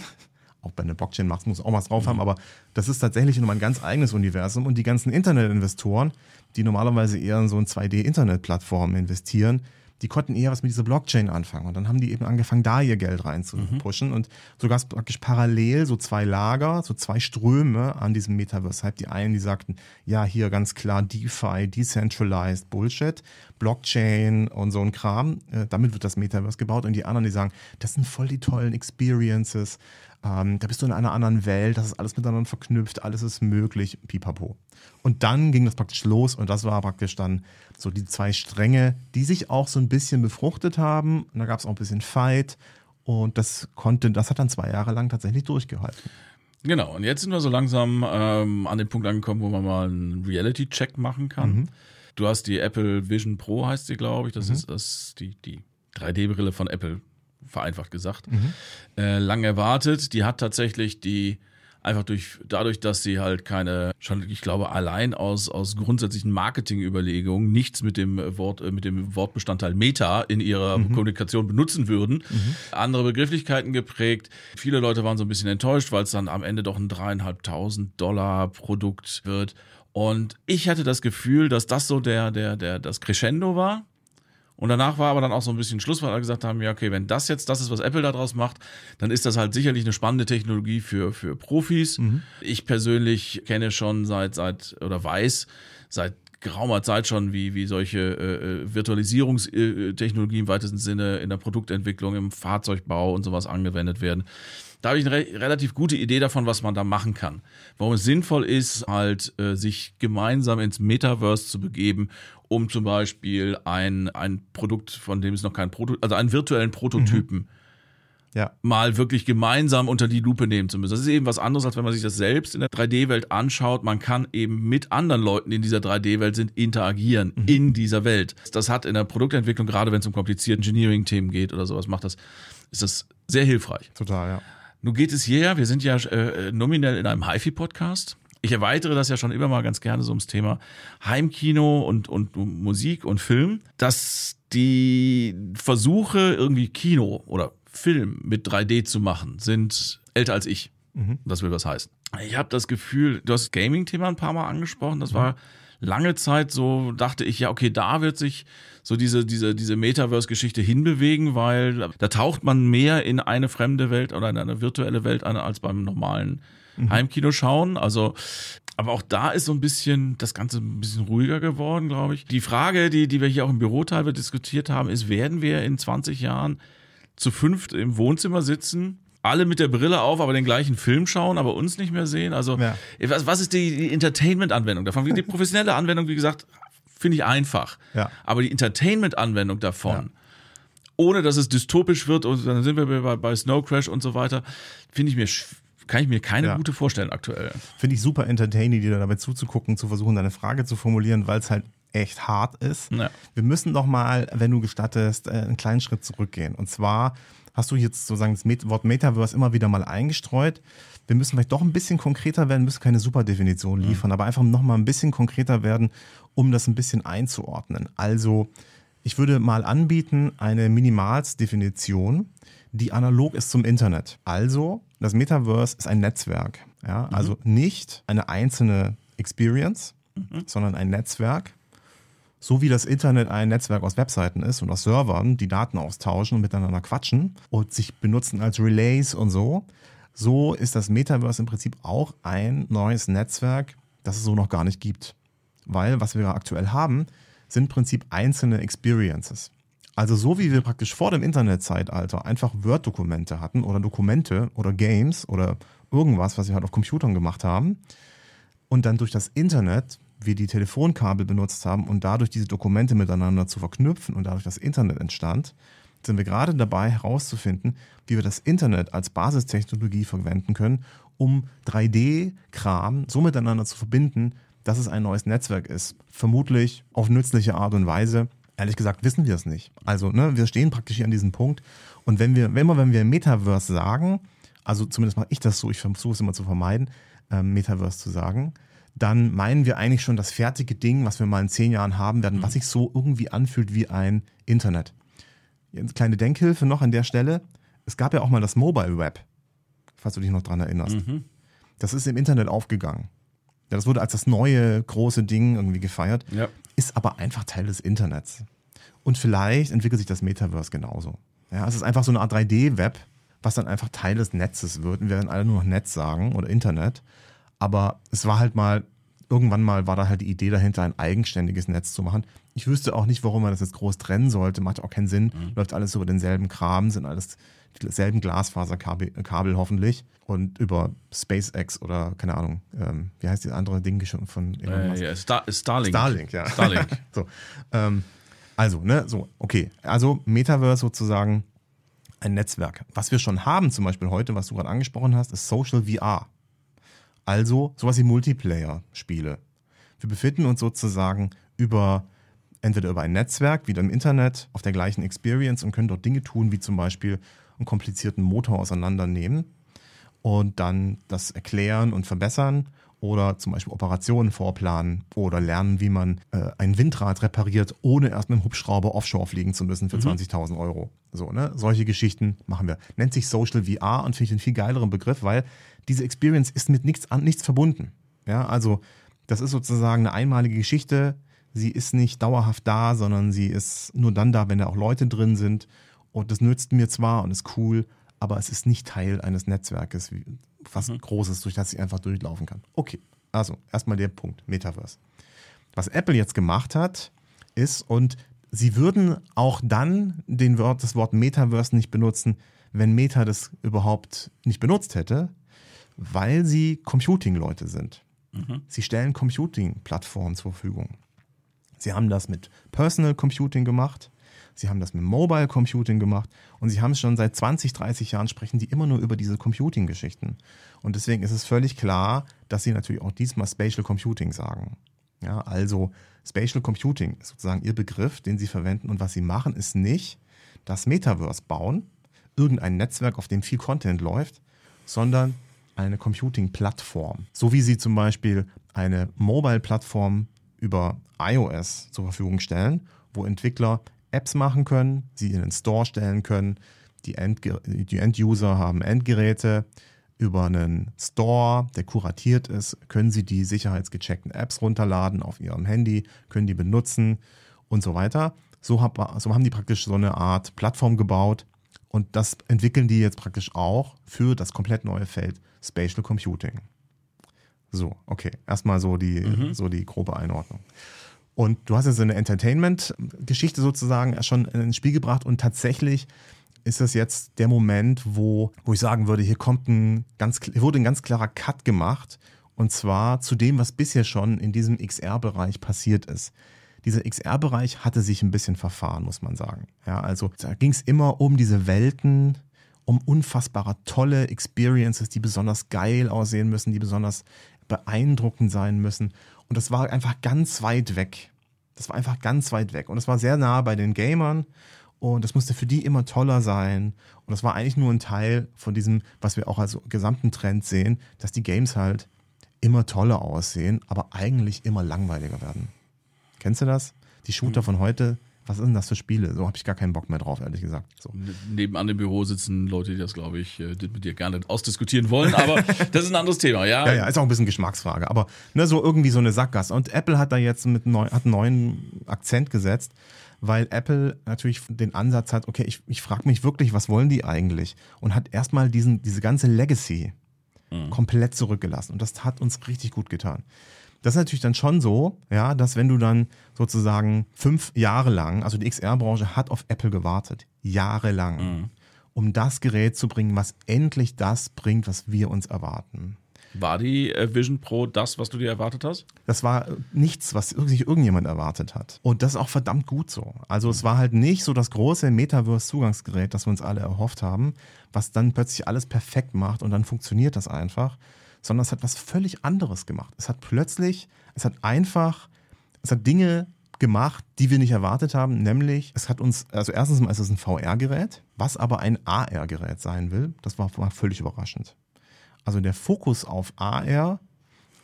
Auch bei einer Blockchain macht muss auch was drauf haben, mhm. aber das ist tatsächlich nochmal ein ganz eigenes Universum und die ganzen Internetinvestoren, die normalerweise eher in so ein 2D-Internet-Plattformen investieren, die konnten eher was mit dieser Blockchain anfangen. Und dann haben die eben angefangen, da ihr Geld reinzupushen. Mhm. Und so gab es praktisch parallel so zwei Lager, so zwei Ströme an diesem Metaverse-Hype. Die einen, die sagten, ja, hier ganz klar DeFi, Decentralized Bullshit, Blockchain und so ein Kram. Äh, damit wird das Metaverse gebaut. Und die anderen, die sagen, das sind voll die tollen Experiences. Ähm, da bist du in einer anderen Welt, das ist alles miteinander verknüpft, alles ist möglich, pipapo. Und dann ging das praktisch los und das war praktisch dann so die zwei Stränge, die sich auch so ein bisschen befruchtet haben. Und da gab es auch ein bisschen Fight und das konnte, das hat dann zwei Jahre lang tatsächlich durchgehalten. Genau, und jetzt sind wir so langsam ähm, an dem Punkt angekommen, wo man mal einen Reality-Check machen kann. Mhm. Du hast die Apple Vision Pro, heißt sie, glaube ich. Das mhm. ist das, die, die 3D-Brille von Apple vereinfacht gesagt, äh, lang erwartet. Die hat tatsächlich die einfach durch dadurch, dass sie halt keine schon ich glaube allein aus aus grundsätzlichen Marketingüberlegungen nichts mit dem Wort äh, mit dem Wortbestandteil Meta in ihrer Kommunikation benutzen würden, andere Begrifflichkeiten geprägt. Viele Leute waren so ein bisschen enttäuscht, weil es dann am Ende doch ein dreieinhalbtausend Dollar Produkt wird. Und ich hatte das Gefühl, dass das so der der der das Crescendo war. Und danach war aber dann auch so ein bisschen Schluss, weil alle gesagt haben, ja, okay, wenn das jetzt das ist, was Apple daraus macht, dann ist das halt sicherlich eine spannende Technologie für, für Profis. Ich persönlich kenne schon seit, seit, oder weiß seit geraumer Zeit schon, wie, wie solche äh, äh, Virtualisierungstechnologien im weitesten Sinne in der Produktentwicklung, im Fahrzeugbau und sowas angewendet werden. Da habe ich eine re relativ gute Idee davon, was man da machen kann. Warum es sinnvoll ist, halt äh, sich gemeinsam ins Metaverse zu begeben, um zum Beispiel ein, ein Produkt, von dem es noch kein Prototyp, also einen virtuellen Prototypen Ja. mal wirklich gemeinsam unter die Lupe nehmen zu müssen. Das ist eben was anderes, als wenn man sich das selbst in der 3D-Welt anschaut. Man kann eben mit anderen Leuten, die in dieser 3D-Welt sind, interagieren in dieser Welt. Das hat in der Produktentwicklung, gerade wenn es um komplizierte Engineering-Themen geht oder sowas, macht das, ist das sehr hilfreich. Total, ja. Nun geht es hier, wir sind ja äh, nominell in einem HiFi-Podcast. Ich erweitere das ja schon immer mal ganz gerne so ums Thema Heimkino und, und Musik und Film, dass die Versuche, irgendwie Kino oder Film mit 3D zu machen, sind älter als ich. Das will was heißen. Ich habe das Gefühl, du hast das Gaming-Thema ein paar Mal angesprochen, das war lange Zeit so, dachte ich, ja, okay, da wird sich so diese, diese, diese Metaverse-Geschichte hinbewegen, weil da taucht man mehr in eine fremde Welt oder in eine virtuelle Welt ein, als beim normalen Heimkino schauen. Also, aber auch da ist so ein bisschen das Ganze ein bisschen ruhiger geworden, glaube ich. Die Frage, die, die wir hier auch im Büro teilweise diskutiert haben, ist, werden wir in 20 Jahren zu fünft im Wohnzimmer sitzen, alle mit der Brille auf, aber den gleichen Film schauen, aber uns nicht mehr sehen? Also, Ja. was, was ist die, die Entertainment-Anwendung davon? Die professionelle Anwendung, wie gesagt, finde ich einfach. Ja. Aber die Entertainment-Anwendung davon, Ja. ohne dass es dystopisch wird und dann sind wir bei, bei Snow Crash und so weiter, finde ich mir, sch- kann ich mir keine Ja. gute vorstellen aktuell. Finde ich super entertaining, dir dabei zuzugucken, zu versuchen, deine Frage zu formulieren, weil es halt echt hart ist. Ja. Wir müssen doch mal, wenn du gestattest, äh, einen kleinen Schritt zurückgehen. Und zwar hast du jetzt sozusagen das Wort Metaverse immer wieder mal eingestreut. Wir müssen vielleicht doch ein bisschen konkreter werden, müssen keine Superdefinition liefern, aber einfach noch mal ein bisschen konkreter werden, um das ein bisschen einzuordnen. Also, ich würde mal anbieten, eine Minimalsdefinition, die analog ist zum Internet. Also, das Metaverse ist ein Netzwerk. Ja? Also nicht eine einzelne Experience, sondern ein Netzwerk. So wie das Internet ein Netzwerk aus Webseiten ist und aus Servern, die Daten austauschen und miteinander quatschen und sich benutzen als Relays und so, so ist das Metaverse im Prinzip auch ein neues Netzwerk, das es so noch gar nicht gibt. Weil was wir aktuell haben, sind im Prinzip einzelne Experiences. Also so wie wir praktisch vor dem Internetzeitalter einfach Word-Dokumente hatten oder Dokumente oder Games oder irgendwas, was wir halt auf Computern gemacht haben und dann durch das Internet wir die Telefonkabel benutzt haben und dadurch diese Dokumente miteinander zu verknüpfen und dadurch das Internet entstand, sind wir gerade dabei herauszufinden, wie wir das Internet als Basistechnologie verwenden können, um 3D-Kram so miteinander zu verbinden, dass es ein neues Netzwerk ist. Vermutlich auf nützliche Art und Weise. Ehrlich gesagt wissen wir es nicht. Also, ne, wir stehen praktisch hier an diesem Punkt. Und wenn wir, wenn wir, wenn wir Metaverse sagen, also zumindest mache ich das so, ich versuche es immer zu vermeiden, ähm, Metaverse zu sagen, dann meinen wir eigentlich schon das fertige Ding, was wir mal in zehn Jahren haben werden, was sich so irgendwie anfühlt wie ein Internet. Jetzt kleine Denkhilfe noch an der Stelle. Es gab ja auch mal das Mobile Web, falls du dich noch dran erinnerst. Das ist im Internet aufgegangen. Ja, das wurde als das neue große Ding irgendwie gefeiert, Ja. Ist aber einfach Teil des Internets. Und vielleicht entwickelt sich das Metaverse genauso. Ja, es ist einfach so eine Art 3D-Web, was dann einfach Teil des Netzes wird. Und wir werden alle nur noch Netz sagen oder Internet. Aber es war halt mal, irgendwann mal war da halt die Idee dahinter, ein eigenständiges Netz zu machen. Ich wüsste auch nicht, warum man das jetzt groß trennen sollte. Macht auch keinen Sinn. Läuft alles über denselben Kram, sind alles dieselben Glasfaserkabel Kabel hoffentlich. Und über SpaceX oder keine Ahnung, ähm, wie heißt die andere Ding schon von Elon Äh, Musk? ja, Star Starlink. Starlink, ja. Starlink. so, ähm, also, ne, so, okay. Also Metaverse sozusagen ein Netzwerk. Was wir schon haben, zum Beispiel heute, was du gerade angesprochen hast, ist Social VR. Also sowas wie Multiplayer-Spiele. Wir befinden uns sozusagen über entweder über ein Netzwerk, wieder im Internet, auf der gleichen Experience und können dort Dinge tun, wie zum Beispiel einen komplizierten Motor auseinandernehmen und dann das erklären und verbessern oder zum Beispiel Operationen vorplanen oder lernen, wie man äh, ein Windrad repariert, ohne erst mit einem Hubschrauber offshore fliegen zu müssen für mhm. 20.000 Euro. So, ne? Solche Geschichten machen wir. Nennt sich Social VR und finde ich einen viel geileren Begriff, weil diese Experience ist mit nichts, an, nichts verbunden. Ja, also das ist sozusagen eine einmalige Geschichte. Sie ist nicht dauerhaft da, sondern sie ist nur dann da, wenn da auch Leute drin sind. Und das nützt mir zwar und ist cool, aber es ist nicht Teil eines Netzwerkes, was mhm. Großes, durch das ich einfach durchlaufen kann. Okay, also erstmal der Punkt, Metaverse. Was Apple jetzt gemacht hat, ist, und sie würden auch dann den Wort, das Wort Metaverse nicht benutzen, wenn Meta das überhaupt nicht benutzt hätte, weil sie Computing-Leute sind. Mhm. Sie stellen Computing-Plattformen zur Verfügung. Sie haben das mit Personal Computing gemacht. Sie haben das mit Mobile Computing gemacht und sie haben es schon seit 20, 30 Jahren sprechen die immer nur über diese Computing-Geschichten. Und deswegen ist es völlig klar, dass sie natürlich auch diesmal Spatial Computing sagen. Ja, also Spatial Computing ist sozusagen ihr Begriff, den sie verwenden und was sie machen, ist nicht das Metaverse bauen, irgendein Netzwerk, auf dem viel Content läuft, sondern eine Computing-Plattform. So wie sie zum Beispiel eine Mobile-Plattform über iOS zur Verfügung stellen, wo Entwickler Apps machen können, sie in den Store stellen können. Die, Endge die End-User haben Endgeräte. Über einen Store, der kuratiert ist, können sie die sicherheitsgecheckten Apps runterladen auf ihrem Handy, können die benutzen und so weiter. So, hab, so haben die praktisch so eine Art Plattform gebaut und das entwickeln die jetzt praktisch auch für das komplett neue Feld Spatial Computing. So, okay. Erstmal so die, mhm. so die grobe Einordnung. Und du hast jetzt eine Entertainment-Geschichte sozusagen schon ins Spiel gebracht und tatsächlich ist das jetzt der Moment, wo, wo ich sagen würde, hier kommt ein ganz, wurde ein ganz klarer Cut gemacht und zwar zu dem, was bisher schon in diesem XR-Bereich passiert ist. Dieser XR-Bereich hatte sich ein bisschen verfahren, muss man sagen. Ja, also da ging es immer um diese Welten, um unfassbare tolle Experiences, die besonders geil aussehen müssen, die besonders beeindruckend sein müssen. Und das war einfach ganz weit weg. Das war einfach ganz weit weg. Und das war sehr nah bei den Gamern. Und das musste für die immer toller sein. Und das war eigentlich nur ein Teil von diesem, was wir auch als gesamten Trend sehen, dass die Games halt immer toller aussehen, aber eigentlich immer langweiliger werden. Kennst du das? Die Shooter mhm. von heute was sind denn das für Spiele? So habe ich gar keinen Bock mehr drauf, ehrlich gesagt. So. Nebenan im Büro sitzen Leute, die das, glaube ich, äh, mit dir gerne ausdiskutieren wollen, aber das ist ein anderes Thema, ja. Ja, ja, ist auch ein bisschen Geschmacksfrage, aber ne, so irgendwie so eine Sackgasse. Und Apple hat da jetzt mit neu, hat einen neuen Akzent gesetzt, weil Apple natürlich den Ansatz hat, okay, ich, ich frage mich wirklich, was wollen die eigentlich? Und hat erstmal diesen, diese ganze Legacy mhm. komplett zurückgelassen. Und das hat uns richtig gut getan. Das ist natürlich dann schon so, ja, dass wenn du dann sozusagen fünf Jahre lang, also die XR-Branche hat auf Apple gewartet, jahrelang, mhm. um das Gerät zu bringen, was endlich das bringt, was wir uns erwarten. War die äh, Vision Pro das, was du dir erwartet hast? Das war äh, nichts, was sich irgendjemand erwartet hat. Und das ist auch verdammt gut so. Also es war halt nicht so das große Metaverse-Zugangsgerät, das wir uns alle erhofft haben, was dann plötzlich alles perfekt macht und dann funktioniert das einfach, sondern es hat was völlig anderes gemacht. Es hat plötzlich, es hat einfach, es hat Dinge gemacht, die wir nicht erwartet haben, nämlich es hat uns, also erstens mal ist es ein VR-Gerät, was aber ein AR-Gerät sein will. Das war, war völlig überraschend. Also der Fokus auf AR,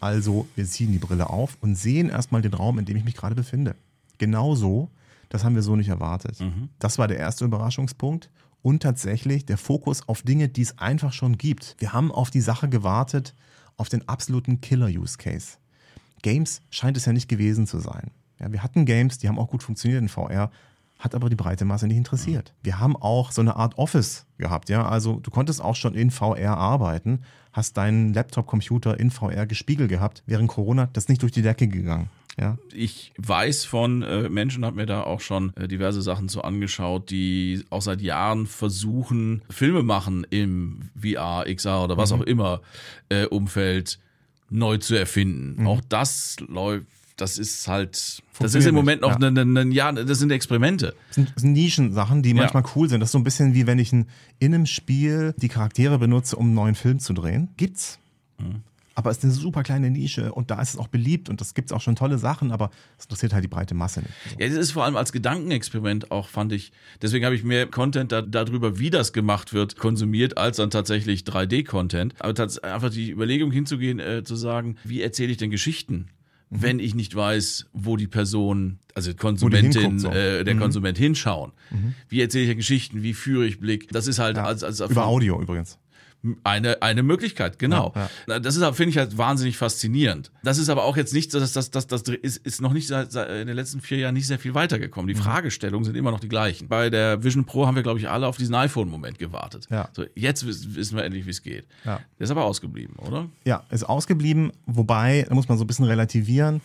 also wir ziehen die Brille auf und sehen erstmal den Raum, in dem ich mich gerade befinde. Genauso, das haben wir so nicht erwartet. Mhm. Das war der erste Überraschungspunkt und tatsächlich der Fokus auf Dinge, die es einfach schon gibt. Wir haben auf die Sache gewartet, auf den absoluten Killer-Use-Case. Games scheint es ja nicht gewesen zu sein. Ja, wir hatten Games, die haben auch gut funktioniert in VR, hat aber die breite Masse nicht interessiert. Wir haben auch so eine Art Office gehabt, ja, also du konntest auch schon in VR arbeiten, hast deinen Laptop-Computer in VR gespiegelt gehabt. Während Corona das nicht durch die Decke gegangen. Ja. Ich weiß von äh, Menschen, habe mir da auch schon äh, diverse Sachen so angeschaut, die auch seit Jahren versuchen, Filme machen im VR, XR oder was mhm. auch immer äh, Umfeld neu zu erfinden. Mhm. Auch das läuft das ist halt, das ist im Moment noch ja. ein, ein, ja, das sind Experimente. Das sind, das sind Nischensachen, die ja. manchmal cool sind. Das ist so ein bisschen wie wenn ich ein, in einem Spiel die Charaktere benutze, um einen neuen Film zu drehen. Gibt's. Mhm. Aber es ist eine super kleine Nische und da ist es auch beliebt und das gibt es auch schon tolle Sachen, aber es interessiert halt die breite Masse nicht. So. Ja, das ist vor allem als Gedankenexperiment auch, fand ich. Deswegen habe ich mehr Content da, darüber, wie das gemacht wird, konsumiert, als dann tatsächlich 3D-Content. Aber einfach die Überlegung hinzugehen, äh, zu sagen, wie erzähle ich denn Geschichten? Mhm. wenn ich nicht weiß, wo die Person, also Konsumentin, so. äh, der mhm. Konsument hinschauen. Mhm. Wie erzähle ich ja Geschichten, wie führe ich Blick? Das ist halt ja. als, als über Audio übrigens. Eine, eine Möglichkeit, genau. Ja, ja. Das ist, finde ich halt wahnsinnig faszinierend. Das ist aber auch jetzt nicht, das, das, das, das ist, ist noch nicht seit, seit in den letzten vier Jahren nicht sehr viel weitergekommen. Die mhm. Fragestellungen sind immer noch die gleichen. Bei der Vision Pro haben wir, glaube ich, alle auf diesen iPhone-Moment gewartet. Ja. So, jetzt wissen wir endlich, wie es geht. Ja. Der ist aber ausgeblieben, oder? Ja, ist ausgeblieben, wobei, da muss man so ein bisschen relativieren.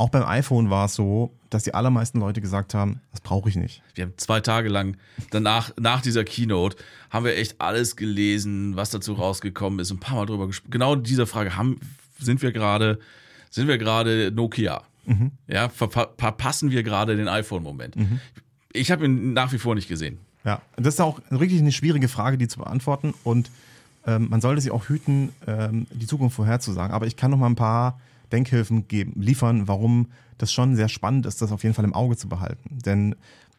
Auch beim iPhone war es so, dass die allermeisten Leute gesagt haben, das brauche ich nicht. Wir haben zwei Tage lang danach, nach dieser Keynote, haben wir echt alles gelesen, was dazu rausgekommen ist, ein paar Mal drüber gesprochen. Genau dieser Frage haben, sind wir gerade, sind wir gerade Nokia? Mhm. Ja, verpassen wir gerade den iPhone-Moment? Mhm. Ich habe ihn nach wie vor nicht gesehen. Ja, das ist auch wirklich eine schwierige Frage, die zu beantworten und ähm, man sollte sich auch hüten, ähm, die Zukunft vorherzusagen. Aber ich kann noch mal ein paar Denkhilfen geben, liefern, warum das schon sehr spannend ist, das auf jeden Fall im Auge zu behalten. Denn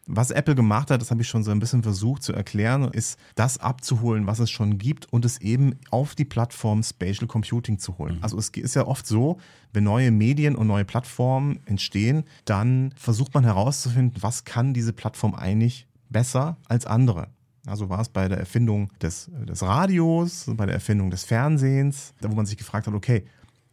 was Apple gemacht hat, das habe ich schon so ein bisschen versucht zu erklären, ist das abzuholen, was es schon gibt und es eben auf die Plattform Spatial Computing zu holen. Mhm. Also es ist ja oft so, wenn neue Medien und neue Plattformen entstehen, dann versucht man herauszufinden, was kann diese Plattform eigentlich besser als andere. Also war es bei der Erfindung des, des Radios, bei der Erfindung des Fernsehens, wo man sich gefragt hat, okay,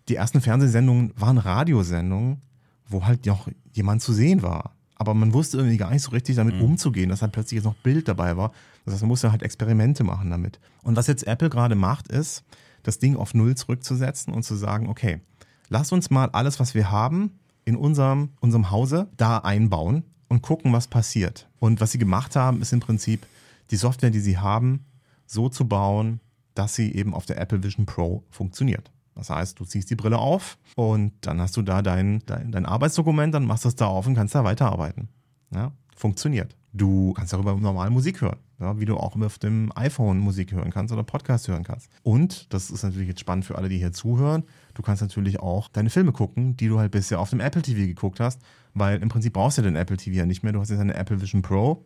die ersten Fernsehsendungen waren Radiosendungen, wo halt noch jemand zu sehen war. Aber man wusste irgendwie gar nicht so richtig damit mhm. umzugehen, dass halt plötzlich jetzt noch Bild dabei war. Das heißt, man musste halt Experimente machen damit. Und was jetzt Apple gerade macht, ist, das Ding auf Null zurückzusetzen und zu sagen, okay, lass uns mal alles, was wir haben, in unserem, unserem Hause da einbauen und gucken, was passiert. Und was sie gemacht haben, ist im Prinzip die Software, die sie haben, so zu bauen, dass sie eben auf der Apple Vision Pro funktioniert. Das heißt, du ziehst die Brille auf und dann hast du da dein, dein, dein Arbeitsdokument, dann machst du es da auf und kannst da weiterarbeiten. Ja, funktioniert. Du kannst darüber normal Musik hören, ja, wie du auch auf dem iPhone Musik hören kannst oder Podcast hören kannst. Und, das ist natürlich jetzt spannend für alle, die hier zuhören, du kannst natürlich auch deine Filme gucken, die du halt bisher auf dem Apple TV geguckt hast, weil im Prinzip brauchst du den Apple TV ja nicht mehr. Du hast jetzt eine Apple Vision Pro.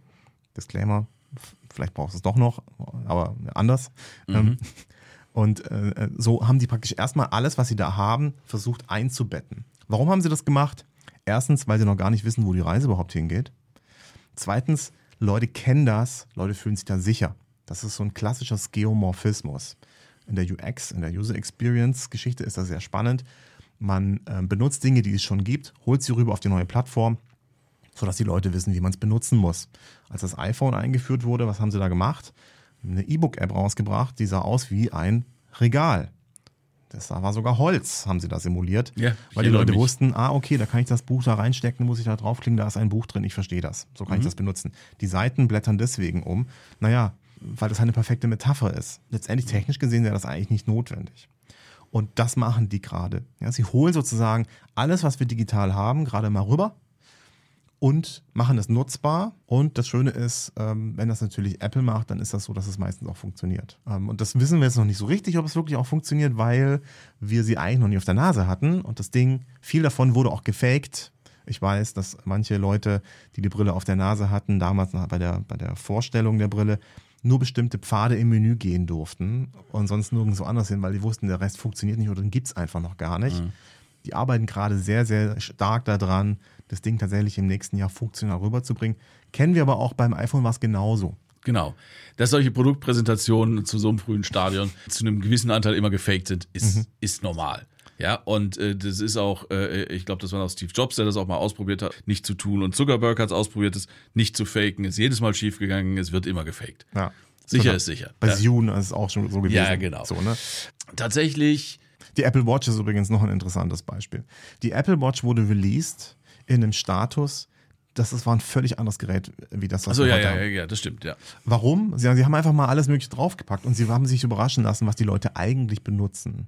Disclaimer, vielleicht brauchst du es doch noch, aber anders. Mhm. Und äh, so haben die praktisch erstmal alles, was sie da haben, versucht einzubetten. Warum haben sie das gemacht? Erstens, weil sie noch gar nicht wissen, wo die Reise überhaupt hingeht. Zweitens, Leute kennen das, Leute fühlen sich da sicher. Das ist so ein klassischer Skeomorphismus. In der UX, in der User Experience Geschichte ist das sehr spannend. Man äh, benutzt Dinge, die es schon gibt, holt sie rüber auf die neue Plattform, sodass die Leute wissen, wie man es benutzen muss. Als das iPhone eingeführt wurde, was haben sie da gemacht? Eine E-Book-App rausgebracht, die sah aus wie ein Regal. Das war sogar Holz, haben sie da simuliert. Ja, weil die Leute mich. wussten, ah, okay, da kann ich das Buch da reinstecken, muss ich da draufklicken, da ist ein Buch drin, ich verstehe das. So kann mhm. ich das benutzen. Die Seiten blättern deswegen um. Naja, weil das eine perfekte Metapher ist. Letztendlich technisch gesehen wäre das eigentlich nicht notwendig. Und das machen die gerade. Ja, sie holen sozusagen alles, was wir digital haben, gerade mal rüber und machen es nutzbar. Und das Schöne ist, ähm, wenn das natürlich Apple macht, dann ist das so, dass es meistens auch funktioniert. Ähm, und das wissen wir jetzt noch nicht so richtig, ob es wirklich auch funktioniert, weil wir sie eigentlich noch nie auf der Nase hatten. Und das Ding, viel davon wurde auch gefaked. Ich weiß, dass manche Leute, die die Brille auf der Nase hatten, damals bei der, bei der Vorstellung der Brille, nur bestimmte Pfade im Menü gehen durften und sonst nirgendwo anders hin, weil die wussten, der Rest funktioniert nicht oder den gibt es einfach noch gar nicht. Mhm. Die arbeiten gerade sehr, sehr stark daran, das Ding tatsächlich im nächsten Jahr funktional rüberzubringen. Kennen wir aber auch beim iPhone was genauso. Genau. Dass solche Produktpräsentationen zu so einem frühen Stadion zu einem gewissen Anteil immer gefaked sind, ist, mhm. ist normal. Ja, und äh, das ist auch, äh, ich glaube, das war auch Steve Jobs, der das auch mal ausprobiert hat, nicht zu tun. Und Zuckerberg hat es ausprobiert, es nicht zu faken. Ist jedes Mal schiefgegangen, es wird immer gefaked. Ja. Sicher ist sicher. Bei ja. Zune ist es auch schon so gewesen. Ja, genau. So, ne? Tatsächlich. Die Apple Watch ist übrigens noch ein interessantes Beispiel. Die Apple Watch wurde released in einem Status, das, das war ein völlig anderes Gerät, wie das, was also, ja, ja, ja, ja, das stimmt, ja. Warum? Sie, sie haben einfach mal alles Mögliche draufgepackt und sie haben sich überraschen lassen, was die Leute eigentlich benutzen.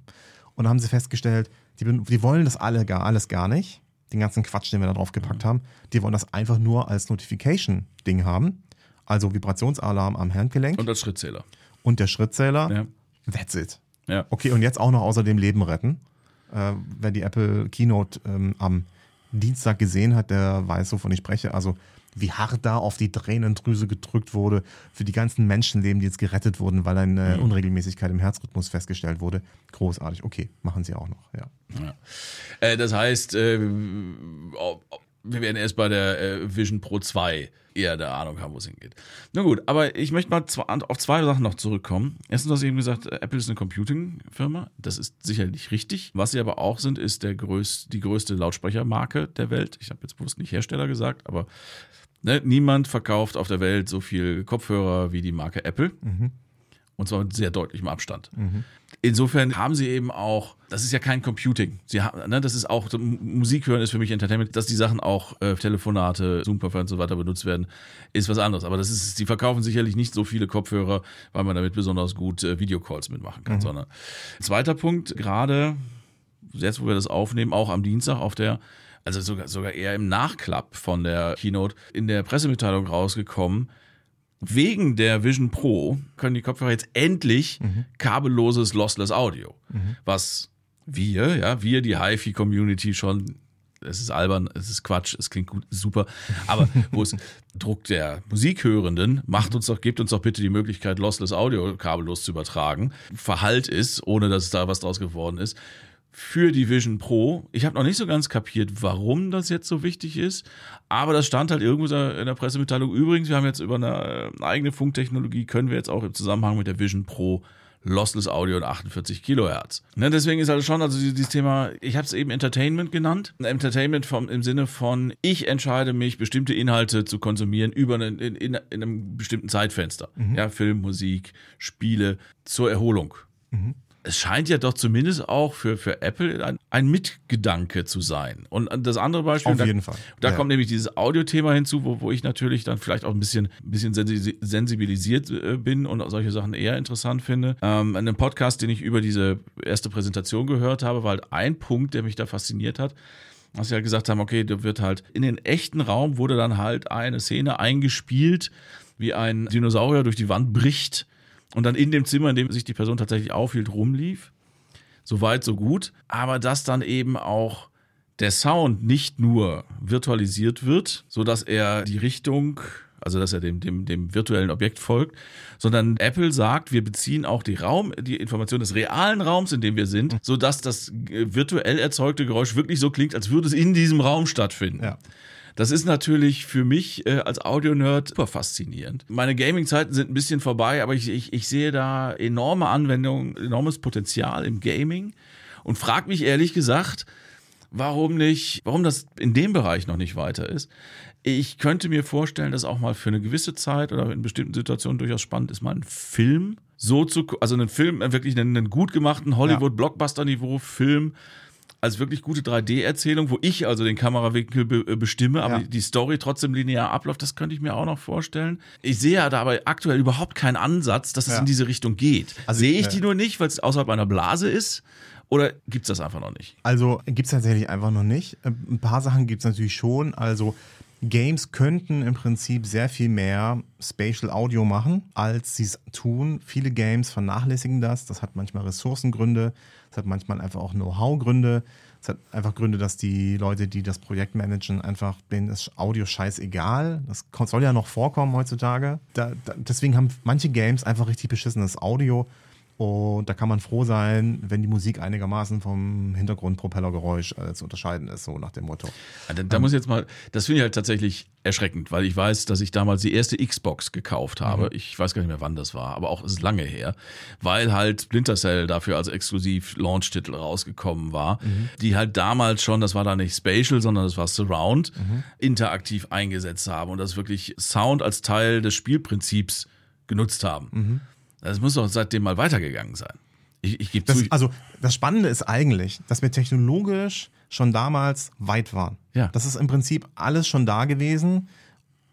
Und dann haben sie festgestellt, die, die wollen das alle gar, alles gar nicht, den ganzen Quatsch, den wir da draufgepackt mhm. haben. Die wollen das einfach nur als Notification-Ding haben, also Vibrationsalarm am Handgelenk. Und als Schrittzähler. Und der Schrittzähler. Ja. That's it. Ja. Okay, und jetzt auch noch außerdem Leben retten. Äh, wer die Apple Keynote ähm, am Dienstag gesehen hat, der weiß, wovon ich spreche. Also wie hart da auf die Tränendrüse gedrückt wurde für die ganzen Menschenleben, die jetzt gerettet wurden, weil eine mhm. Unregelmäßigkeit im Herzrhythmus festgestellt wurde. Großartig. Okay, machen sie auch noch, ja. ja. Äh, das heißt, äh, wir werden erst bei der äh, Vision Pro 2 eher der Ahnung haben, wo es hingeht. Na gut, aber ich möchte mal auf zwei Sachen noch zurückkommen. Erstens, hast du eben gesagt, äh, Apple ist eine Computing-Firma. Das ist sicherlich richtig. Was sie aber auch sind, ist der größ die größte Lautsprechermarke der Welt. Ich habe jetzt bewusst nicht Hersteller gesagt, aber ne, niemand verkauft auf der Welt so viel Kopfhörer wie die Marke Apple. Mhm. Und zwar mit sehr deutlichem Abstand. Mhm. Insofern haben sie eben auch, das ist ja kein Computing. Sie haben, ne, das ist auch, Musik hören ist für mich Entertainment, dass die Sachen auch äh, Telefonate, Zoom-Konferenzen und so weiter benutzt werden, ist was anderes. Aber das ist, sie verkaufen sicherlich nicht so viele Kopfhörer, weil man damit besonders gut äh, Videocalls mitmachen kann, mhm. sondern zweiter Punkt, gerade jetzt, wo wir das aufnehmen, auch am Dienstag auf der also sogar, sogar eher im Nachklapp von der Keynote in der Pressemitteilung rausgekommen, wegen der Vision Pro können die Kopfhörer jetzt endlich mhm. kabelloses Lossless Audio, mhm. was wir, ja, wir, die HiFi-Community schon, es ist albern, es ist Quatsch, es klingt gut, super, aber wo es Druck der Musikhörenden macht uns doch, gebt uns doch bitte die Möglichkeit, Lossless Audio kabellos zu übertragen, Verhalt ist, ohne dass es da was draus geworden ist, für die Vision Pro. Ich habe noch nicht so ganz kapiert, warum das jetzt so wichtig ist, aber das stand halt irgendwo in der Pressemitteilung. Übrigens, wir haben jetzt über eine äh, eigene Funktechnologie, können wir jetzt auch im Zusammenhang mit der Vision Pro Lossless Audio und 48 Kilohertz. Ne, deswegen ist halt schon, also dieses Thema, ich habe es eben Entertainment genannt. Entertainment vom, im Sinne von, ich entscheide mich, bestimmte Inhalte zu konsumieren über einen, in, in, in einem bestimmten Zeitfenster. Mhm. Ja, Film, Musik, Spiele zur Erholung. Mhm es scheint ja doch zumindest auch für, für Apple ein, ein Mitgedanke zu sein. Und das andere Beispiel. Auf jeden da, Fall. Da ja. kommt nämlich dieses Audio-Thema hinzu, wo, wo ich natürlich dann vielleicht auch ein bisschen, ein bisschen sensibilisiert äh, bin und solche Sachen eher interessant finde. Ähm, in einem Podcast, den ich über diese erste Präsentation gehört habe, war halt ein Punkt, der mich da fasziniert hat dass sie halt gesagt haben, okay, da wird halt in den echten Raum wurde dann halt eine Szene eingespielt, wie ein Dinosaurier durch die Wand bricht und dann in dem Zimmer, in dem sich die Person tatsächlich aufhielt, rumlief. So weit, so gut. Aber dass dann eben auch der Sound nicht nur virtualisiert wird, so dass er die Richtung, also dass er dem, dem, dem virtuellen Objekt folgt, sondern Apple sagt, wir beziehen auch die Raum, die Information des realen Raums, in dem wir sind, so dass das virtuell erzeugte Geräusch wirklich so klingt, als würde es in diesem Raum stattfinden. Ja. Das ist natürlich für mich äh, als Audio-Nerd super faszinierend. Meine Gaming-Zeiten sind ein bisschen vorbei, aber ich, ich, ich sehe da enorme Anwendungen, enormes Potenzial im Gaming und frage mich ehrlich gesagt, warum nicht, warum das in dem Bereich noch nicht weiter ist. Ich könnte mir vorstellen, dass auch mal für eine gewisse Zeit oder in bestimmten Situationen durchaus spannend ist, mal einen Film so zu, also einen Film, wirklich einen, einen gut gemachten Hollywood-Blockbuster-Niveau-Film als wirklich gute 3D-Erzählung, wo ich also den Kamerawinkel be äh, bestimme, aber ja. die Story trotzdem linear abläuft, das könnte ich mir auch noch vorstellen. Ich sehe ja dabei aktuell überhaupt keinen Ansatz, dass es ja. in diese Richtung geht. Also, sehe ich die nur nicht, weil es außerhalb einer Blase ist? Oder gibt es das einfach noch nicht? Also gibt es tatsächlich einfach noch nicht. Äh, ein paar Sachen gibt es natürlich schon. Also Games könnten im Prinzip sehr viel mehr Spatial Audio machen, als sie es tun. Viele Games vernachlässigen das. Das hat manchmal Ressourcengründe. Es hat manchmal einfach auch Know-how-Gründe. Es hat einfach Gründe, dass die Leute, die das Projekt managen, einfach denen ist Audio scheißegal. Das soll ja noch vorkommen heutzutage. Da, da, deswegen haben manche Games einfach richtig beschissenes Audio und da kann man froh sein, wenn die Musik einigermaßen vom Hintergrundpropellergeräusch äh, zu unterscheiden ist, so nach dem Motto. Ja, da, da ähm, muss ich jetzt mal, das finde ich halt tatsächlich erschreckend, weil ich weiß, dass ich damals die erste Xbox gekauft habe. Mhm. Ich weiß gar nicht mehr, wann das war, aber auch ist lange her, weil halt Splinter Cell dafür als exklusiv Launch-Titel rausgekommen war, mhm. die halt damals schon, das war da nicht Spatial, sondern das war Surround, mhm. interaktiv eingesetzt haben und das wirklich Sound als Teil des Spielprinzips genutzt haben. Das muss doch seitdem mal weitergegangen sein. Ich, ich gebe zu. Also das Spannende ist eigentlich, dass wir technologisch schon damals weit waren. Ja. Das ist im Prinzip alles schon da gewesen,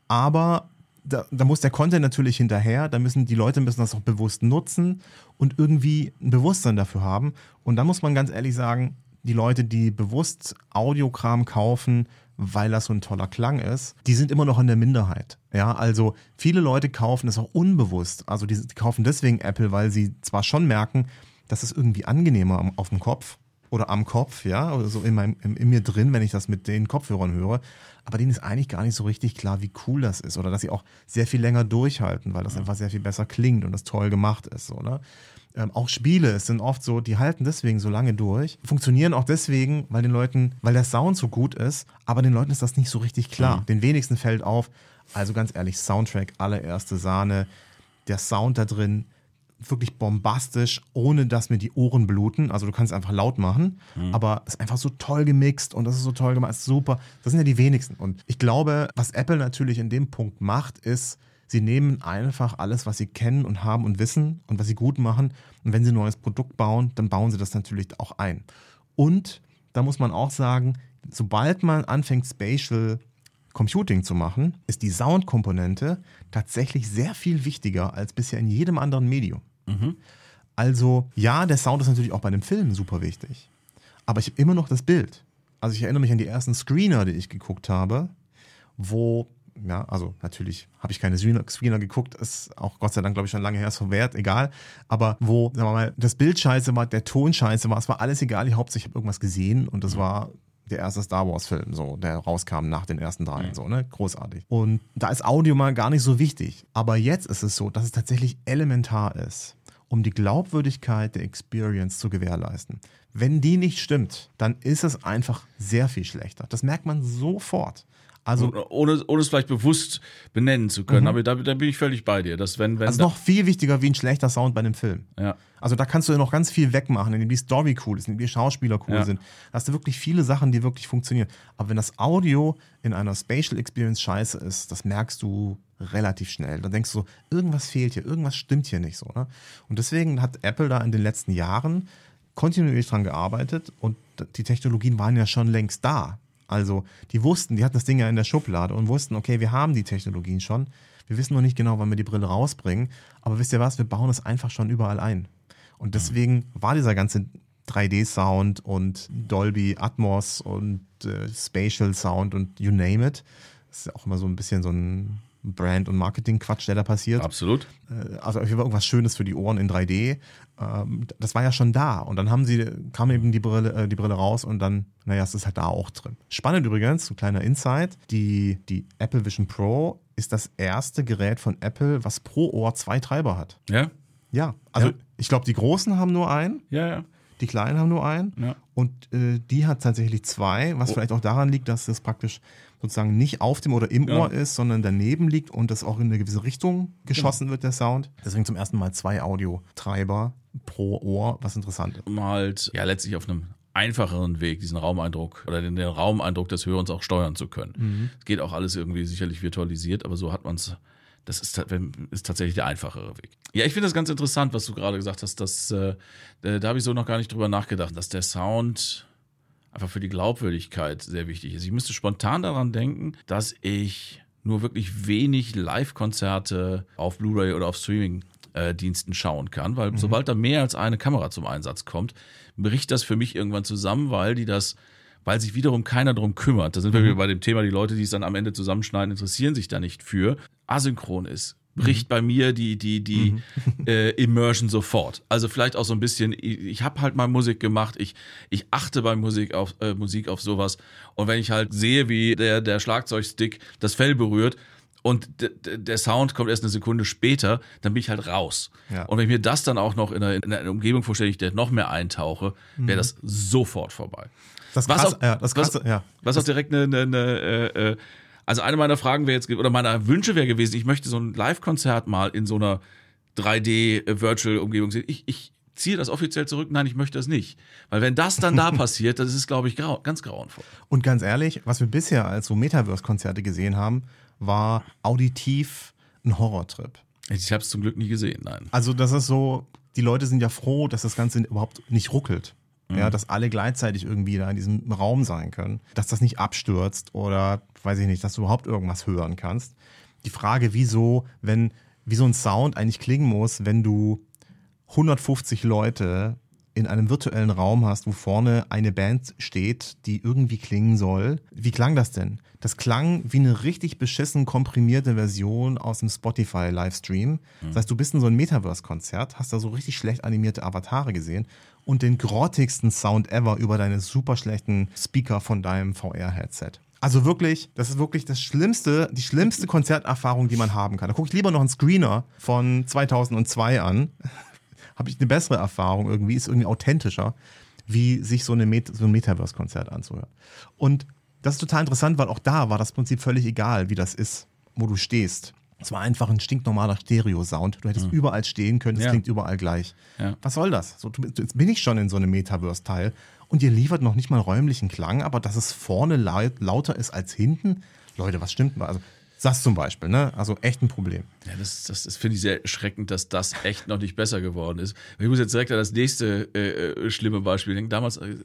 aber da, da, muss der Content natürlich hinterher, da müssen die Leute müssen das auch bewusst nutzen und irgendwie ein Bewusstsein dafür haben. Und da muss man ganz ehrlich sagen, die Leute, die bewusst Audiokram kaufen, weil das so ein toller Klang ist, die sind immer noch in der Minderheit. Ja, also viele Leute kaufen es auch unbewusst. Also die, kaufen deswegen Apple, weil sie zwar schon merken, das ist irgendwie angenehmer auf dem Kopf oder am Kopf, ja, oder so in, meinem, in, in mir drin, wenn ich das mit den Kopfhörern höre. Aber denen ist eigentlich gar nicht so richtig klar, wie cool das ist oder dass sie auch sehr viel länger durchhalten, weil das einfach sehr viel besser klingt und das toll gemacht ist. So, ne? Ähm, auch Spiele sind oft so, die halten deswegen so lange durch, funktionieren auch deswegen, weil den Leuten, weil der Sound so gut ist, aber den Leuten ist das nicht so richtig klar. Mhm. Den wenigsten fällt auf. Also ganz ehrlich, Soundtrack, allererste Sahne, der Sound da drin, wirklich bombastisch, ohne dass mir die Ohren bluten. Also du kannst einfach laut machen, mhm. aber es ist einfach so toll gemixt und das ist so toll gemacht, ist super. Das sind ja die wenigsten. Und ich glaube, was Apple natürlich in dem Punkt macht, ist, Sie nehmen einfach alles, was sie kennen und haben und wissen und was sie gut machen. Und wenn sie ein neues Produkt bauen, dann bauen sie das natürlich auch ein. Und da muss man auch sagen, sobald man anfängt, Spatial Computing zu machen, ist die Soundkomponente tatsächlich sehr viel wichtiger als bisher in jedem anderen Medium. Mhm. Also ja, der Sound ist natürlich auch bei einem Film super wichtig. Aber ich habe immer noch das Bild. Also ich erinnere mich an die ersten Screener, die ich geguckt habe, wo ja, also natürlich habe ich keine Screener geguckt, ist auch Gott sei Dank, glaube ich, schon lange her, ist verwehrt, egal. Aber wo, sagen wir mal, das Bild scheiße war, der Ton scheiße war, es war alles egal. Ich hauptsächlich habe irgendwas gesehen und das war der erste Star Wars-Film, so, der rauskam nach den ersten dreien, mhm. so, ne? Großartig. Und da ist Audio mal gar nicht so wichtig. Aber jetzt ist es so, dass es tatsächlich elementar ist, um die Glaubwürdigkeit der Experience zu gewährleisten. Wenn die nicht stimmt, dann ist es einfach sehr viel schlechter. Das merkt man sofort. Also ohne, ohne es vielleicht bewusst benennen zu können, mhm. aber da, da, bin ich völlig bei dir. Dass wenn, wenn das ist noch viel wichtiger wie ein schlechter Sound bei einem Film. Ja. Also da kannst du ja noch ganz viel wegmachen, indem die Story cool ist, indem die Schauspieler cool ja. sind. Da hast du wirklich viele Sachen, die wirklich funktionieren. Aber wenn das Audio in einer Spatial Experience scheiße ist, das merkst du relativ schnell. Dann denkst du so, irgendwas fehlt hier, irgendwas stimmt hier nicht so. Ne? Und deswegen hat Apple da in den letzten Jahren kontinuierlich dran gearbeitet und die Technologien waren ja schon längst da. Also die wussten, die hatten das Ding ja in der Schublade und wussten, okay, wir haben die Technologien schon. Wir wissen noch nicht genau, wann wir die Brille rausbringen. Aber wisst ihr was, wir bauen es einfach schon überall ein. Und deswegen war dieser ganze 3D-Sound und Dolby Atmos und äh, Spatial Sound und you name it. Das ist ja auch immer so ein bisschen so ein Brand- und Marketing-Quatsch, der da passiert. Absolut. Äh, also auf jeden Fall irgendwas Schönes für die Ohren in 3D. Ähm, das war ja schon da. Und dann haben sie, kam eben die Brille, äh, die Brille raus und dann, naja, es ist halt da auch drin. Spannend übrigens, ein kleiner Insight, die, die Apple Vision Pro ist das erste Gerät von Apple, was pro Ohr zwei Treiber hat. Ja? Ja. Also ja. ich glaube, die großen haben nur einen. Ja, ja. Die kleinen haben nur einen. Ja. Und äh, die hat tatsächlich zwei, was oh. vielleicht auch daran liegt, dass das praktisch sozusagen nicht auf dem oder im ja. Ohr ist, sondern daneben liegt und das auch in eine gewisse Richtung geschossen genau. wird, der Sound. Deswegen zum ersten Mal zwei Audiotreiber pro Ohr, was interessant ist. Um halt ja letztlich auf einem einfacheren Weg, diesen Raumeindruck oder den, den Raumeindruck des Hörens auch steuern zu können. Mhm. Es mhm. geht auch alles irgendwie sicherlich virtualisiert, aber so hat man es das ist, ist, tatsächlich der einfachere Weg. Ja, ich finde das ganz interessant, was du gerade gesagt hast. Dass, äh, da habe ich so noch gar nicht drüber nachgedacht, dass der Sound einfach für die Glaubwürdigkeit sehr wichtig ist. Ich müsste spontan daran denken, dass ich nur wirklich wenig Live-Konzerte auf Blu-ray oder auf Streaming-Diensten schauen kann, weil mhm. sobald da mehr als eine Kamera zum Einsatz kommt, bricht das für mich irgendwann zusammen, weil die das weil sich wiederum keiner darum kümmert. Da sind wir mhm. wieder bei dem Thema, die Leute, die es dann am Ende zusammenschneiden, interessieren sich da nicht für. Asynchron ist bricht mhm. bei mir die, die, die mhm. äh, Immersion sofort. Also vielleicht auch so ein bisschen, ich, ich habe halt mal Musik gemacht, ich, ich achte bei Musik auf, äh, Musik auf sowas. Und wenn ich halt sehe, wie der, der Schlagzeugstick das Fell berührt, und der Sound kommt erst eine Sekunde später, dann bin ich halt raus. Ja. Und wenn ich mir das dann auch noch in einer, in einer Umgebung vorstelle, ich der noch mehr eintauche, wäre mhm. das sofort vorbei. Das krass, was auch, ja, das krasse, was, ja. Was auch direkt eine, eine, eine äh, äh also eine meiner Fragen wäre jetzt, oder meiner Wünsche wäre gewesen, ich möchte so ein Live-Konzert mal in so einer 3D-Virtual-Umgebung sehen. Ich, ich ziehe das offiziell zurück. Nein, ich möchte das nicht. Weil wenn das dann da passiert, das ist, glaube ich, grau ganz grauenvoll. Und ganz ehrlich, was wir bisher als so Metaverse-Konzerte gesehen haben, war auditiv ein Horrortrip. Ich habe es zum Glück nie gesehen, nein. Also das ist so, die Leute sind ja froh, dass das Ganze überhaupt nicht ruckelt. Mhm. Ja, dass alle gleichzeitig irgendwie da in diesem Raum sein können. Dass das nicht abstürzt oder, weiß ich nicht, dass du überhaupt irgendwas hören kannst. Die Frage, wieso, wenn, wie so ein Sound eigentlich klingen muss, wenn du 150 Leute in einem virtuellen Raum hast, wo vorne eine Band steht, die irgendwie klingen soll. Wie klang das denn? Das klang wie eine richtig beschissen komprimierte Version aus dem Spotify-Livestream. Das heißt, du bist in so einem Metaverse-Konzert, hast da so richtig schlecht animierte Avatare gesehen und den grottigsten Sound ever über deine super schlechten Speaker von deinem VR-Headset. Also wirklich, das ist wirklich das schlimmste, die schlimmste Konzerterfahrung, die man haben kann. Da gucke ich lieber noch einen Screener von 2002 an. Habe ich eine bessere Erfahrung irgendwie, ist irgendwie authentischer, wie sich so, eine Met so ein Metaverse-Konzert anzuhören. Und das ist total interessant, weil auch da war das Prinzip völlig egal, wie das ist, wo du stehst. Es war einfach ein stinknormaler Stereo-Sound. Du hättest überall stehen können, es Ja. klingt überall gleich. Ja. Was soll das? So, jetzt bin ich schon in so einem Metaverse-Teil und ihr liefert noch nicht mal räumlichen Klang, aber dass es vorne laut, lauter ist als hinten. Leute, was stimmt mal? Also, das zum Beispiel, ne? Also echt ein Problem. Ja, das, das, das finde ich sehr erschreckend, dass das echt noch nicht besser geworden ist. Ich muss jetzt direkt an das nächste äh, äh, schlimme Beispiel denken. Damals, äh,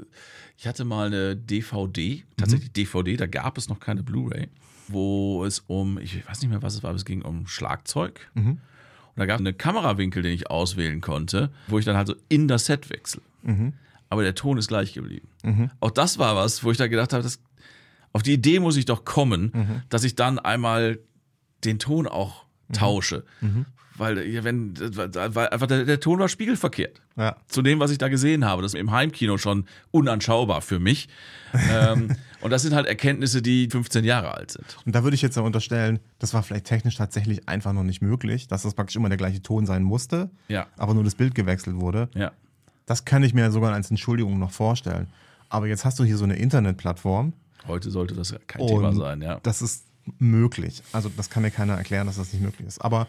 ich hatte mal eine DVD, tatsächlich DVD, da gab es noch keine Blu-ray, wo es um, ich weiß nicht mehr, was es war, aber es ging um Schlagzeug. Und da gab es einen Kamerawinkel, den ich auswählen konnte, wo ich dann halt so in das Set wechsle. Aber der Ton ist gleich geblieben. Auch das war was, wo ich da gedacht habe, das, auf die Idee muss ich doch kommen, dass ich dann einmal den Ton auch tausche. Weil, ja, wenn, weil einfach der, der Ton war spiegelverkehrt. Ja. Zu dem, was ich da gesehen habe. Das ist im Heimkino schon unanschaubar für mich. ähm, und das sind halt Erkenntnisse, die 15 Jahre alt sind. Und da würde ich jetzt ja unterstellen, das war vielleicht technisch tatsächlich einfach noch nicht möglich, dass das praktisch immer der gleiche Ton sein musste, Ja. aber nur das Bild gewechselt wurde. Ja. Das kann ich mir sogar als Entschuldigung noch vorstellen. Aber jetzt hast du hier so eine Internetplattform Heute sollte das kein Thema und sein, ja. das ist möglich. Also das kann mir keiner erklären, dass das nicht möglich ist. Aber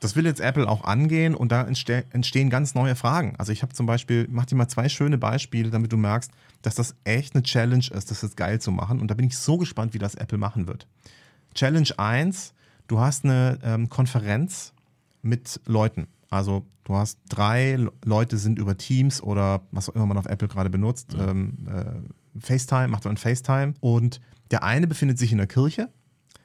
das will jetzt Apple auch angehen und da entste entstehen ganz neue Fragen. Also ich habe zum Beispiel, mach dir mal zwei schöne Beispiele, damit du merkst, dass das echt eine Challenge ist, das jetzt geil zu machen. Und da bin ich so gespannt, wie das Apple machen wird. Challenge 1, du hast eine ähm, Konferenz mit Leuten. Also du hast drei Le- Leute sind über Teams oder was auch immer man auf Apple gerade benutzt, ähm, äh, FaceTime, macht man FaceTime und der eine befindet sich in der Kirche,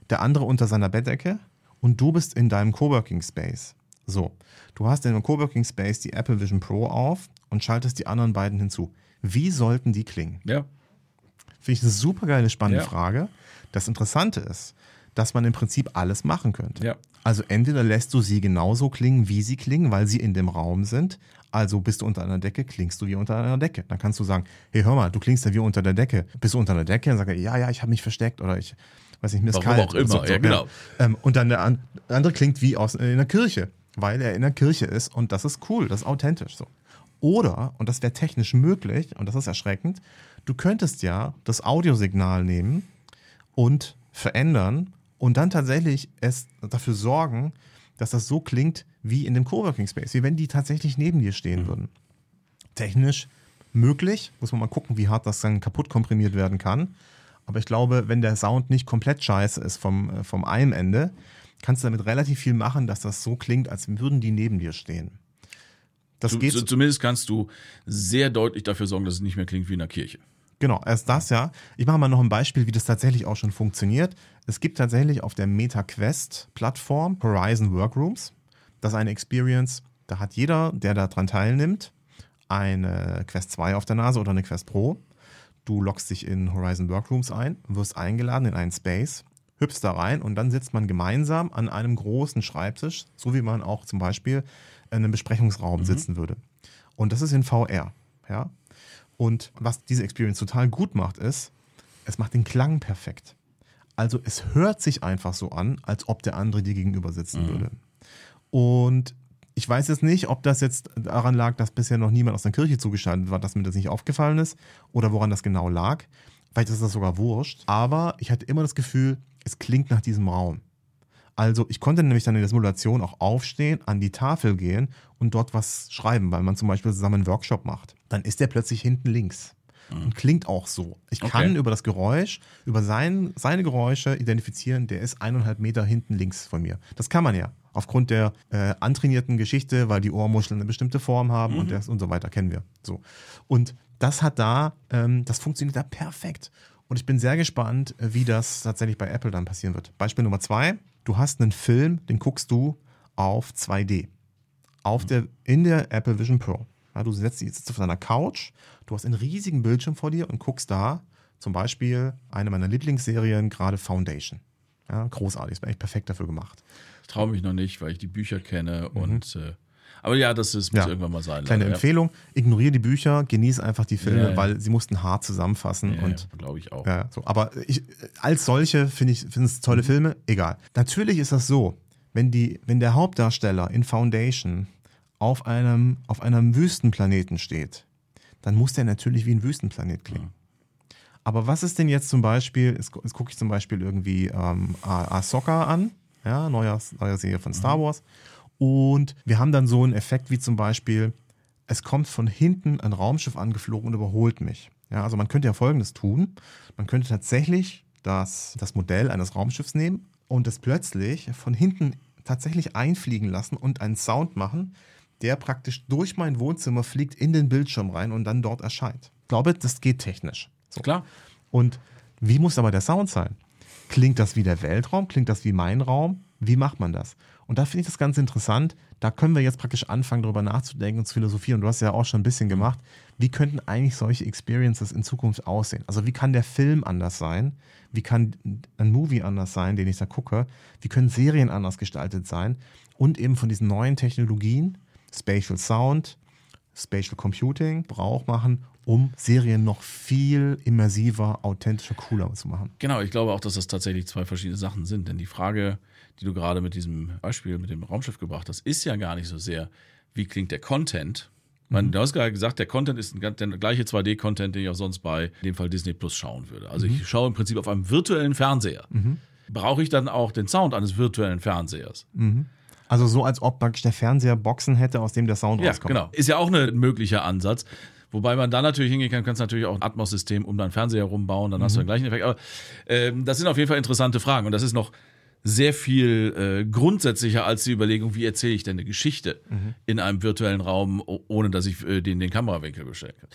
der andere unter seiner Bettdecke und du bist in deinem Coworking Space. So, du hast in deinem Coworking Space die Apple Vision Pro auf und schaltest die anderen beiden hinzu. Wie sollten die klingen? Ja. Finde ich eine super geile, spannende Ja. Frage. Das Interessante ist, dass man im Prinzip alles machen könnte. Ja. Also entweder lässt du sie genauso klingen, wie sie klingen, weil sie in dem Raum sind. Also bist du unter einer Decke, klingst du wie unter einer Decke. Dann kannst du sagen, hey, hör mal, du klingst ja wie unter der Decke. Bist du unter der Decke? Dann sagt er, ja, ja, ich habe mich versteckt oder ich weiß nicht, mir ist Warum kalt. auch immer, ja, genau. Ähm, und dann der an- andere klingt wie aus in der Kirche, weil er in der Kirche ist und das ist cool, das ist authentisch so. Oder, und das wäre technisch möglich, und das ist erschreckend, du könntest ja das Audiosignal nehmen und verändern und dann tatsächlich es dafür sorgen, dass das so klingt wie in dem Coworking Space, wie wenn die tatsächlich neben dir stehen würden. Technisch möglich, muss man mal gucken, wie hart das dann kaputt komprimiert werden kann. Aber ich glaube, wenn der Sound nicht komplett scheiße ist vom, äh, vom einem Ende, kannst du damit relativ viel machen, dass das so klingt, als würden die neben dir stehen. Das Zu, geht zu, zumindest kannst du sehr deutlich dafür sorgen, dass es nicht mehr klingt wie in der Kirche. Genau, erst das ja. Ich mache mal noch ein Beispiel, wie das tatsächlich auch schon funktioniert. Es gibt tatsächlich auf der MetaQuest-Plattform Horizon Workrooms. Das ist eine Experience, da hat jeder, der daran teilnimmt, eine Quest 2 auf der Nase oder eine Quest Pro. Du loggst dich in Horizon Workrooms ein, wirst eingeladen in einen Space, hüpfst da rein und dann sitzt man gemeinsam an einem großen Schreibtisch, so wie man auch zum Beispiel in einem Besprechungsraum sitzen würde. Und das ist in VR. Ja? Und was diese Experience total gut macht, ist, es macht den Klang perfekt. Also es hört sich einfach so an, als ob der andere dir gegenüber sitzen würde. Und ich weiß jetzt nicht, ob das jetzt daran lag, dass bisher noch niemand aus der Kirche zugeschaltet war, dass mir das nicht aufgefallen ist oder woran das genau lag. Vielleicht ist das sogar wurscht. Aber ich hatte immer das Gefühl, es klingt nach diesem Raum. Also ich konnte nämlich dann in der Simulation auch aufstehen, an die Tafel gehen und dort was schreiben, weil man zum Beispiel zusammen einen Workshop macht. Dann ist der plötzlich hinten links und klingt auch so. Ich kann Okay. über das Geräusch, über sein, seine Geräusche identifizieren, der ist eineinhalb Meter hinten links von mir. Das kann man ja. Aufgrund der äh, antrainierten Geschichte, weil die Ohrmuscheln eine bestimmte Form haben und, das, und so weiter, kennen wir. So. Und das hat da, ähm, das funktioniert da perfekt. Und ich bin sehr gespannt, äh, wie das tatsächlich bei Apple dann passieren wird. Beispiel Nummer zwei, du hast einen Film, den guckst du auf 2D. Auf der, in der Apple Vision Pro. Ja, du setzt, sitzt auf deiner Couch, du hast einen riesigen Bildschirm vor dir und guckst da zum Beispiel eine meiner Lieblingsserien, gerade Foundation. Ja, großartig, ist eigentlich perfekt dafür gemacht. Ich traue mich noch nicht, weil ich die Bücher kenne und äh, aber ja, das ist, muss Ja. irgendwann mal sein. Kleine leider, Empfehlung, ignoriere die Bücher, genieß einfach die Filme, Ja, ja. weil sie mussten hart zusammenfassen Ja, und ja, glaube ich auch. Ja, so. Aber ich, als solche finde ich es tolle Filme, egal. Natürlich ist das so, wenn, die, wenn der Hauptdarsteller in Foundation auf einem, auf einem Wüstenplaneten steht, dann muss der natürlich wie ein Wüstenplanet klingen. Aber was ist denn jetzt zum Beispiel, jetzt, gu- jetzt gucke ich zum Beispiel irgendwie ähm, Ah- Ahsoka an, ja, neuer, neuer Serie von Star Wars. Und wir haben dann so einen Effekt wie zum Beispiel, es kommt von hinten ein Raumschiff angeflogen und überholt mich. Ja, also man könnte ja Folgendes tun. Man könnte tatsächlich das, das Modell eines Raumschiffs nehmen und es plötzlich von hinten tatsächlich einfliegen lassen und einen Sound machen, der praktisch durch mein Wohnzimmer fliegt in den Bildschirm rein und dann dort erscheint. Ich glaube, das geht technisch. So. Klar. Und wie muss aber der Sound sein? Klingt das wie der Weltraum? Klingt das wie mein Raum? Wie macht man das? Und da finde ich das ganz interessant. Da können wir jetzt praktisch anfangen, darüber nachzudenken und zu philosophieren. Und du hast ja auch schon ein bisschen gemacht. Wie könnten eigentlich solche Experiences in Zukunft aussehen? Also wie kann der Film anders sein? Wie kann ein Movie anders sein, den ich da gucke? Wie können Serien anders gestaltet sein? Und eben von diesen neuen Technologien, Spatial Sound, Spatial Computing, Brauch machen, um Serien noch viel immersiver, authentischer, cooler zu machen. Genau, ich glaube auch, dass das tatsächlich zwei verschiedene Sachen sind. Denn die Frage, die du gerade mit diesem Beispiel mit dem Raumschiff gebracht hast, ist ja gar nicht so sehr, wie klingt der Content. Ich meine, du hast gerade gesagt, der Content ist ein der gleiche 2D-Content, den ich auch sonst bei in dem Fall Disney Plus schauen würde. Also ich schaue im Prinzip auf einem virtuellen Fernseher. Brauche ich dann auch den Sound eines virtuellen Fernsehers? Also so, als ob praktisch der Fernseher Boxen hätte, aus dem der Sound Ja, rauskommt. genau. Ist ja auch ein möglicher Ansatz. Wobei man da natürlich hingehen kann, kannst natürlich auch ein Atmos-System um deinen Fernseher rumbauen, dann hast du den gleichen Effekt. Aber ähm, das sind auf jeden Fall interessante Fragen. Und das ist noch sehr viel äh, grundsätzlicher als die Überlegung, wie erzähle ich denn eine Geschichte in einem virtuellen Raum, ohne dass ich äh, den, den Kamerawinkel beschränke.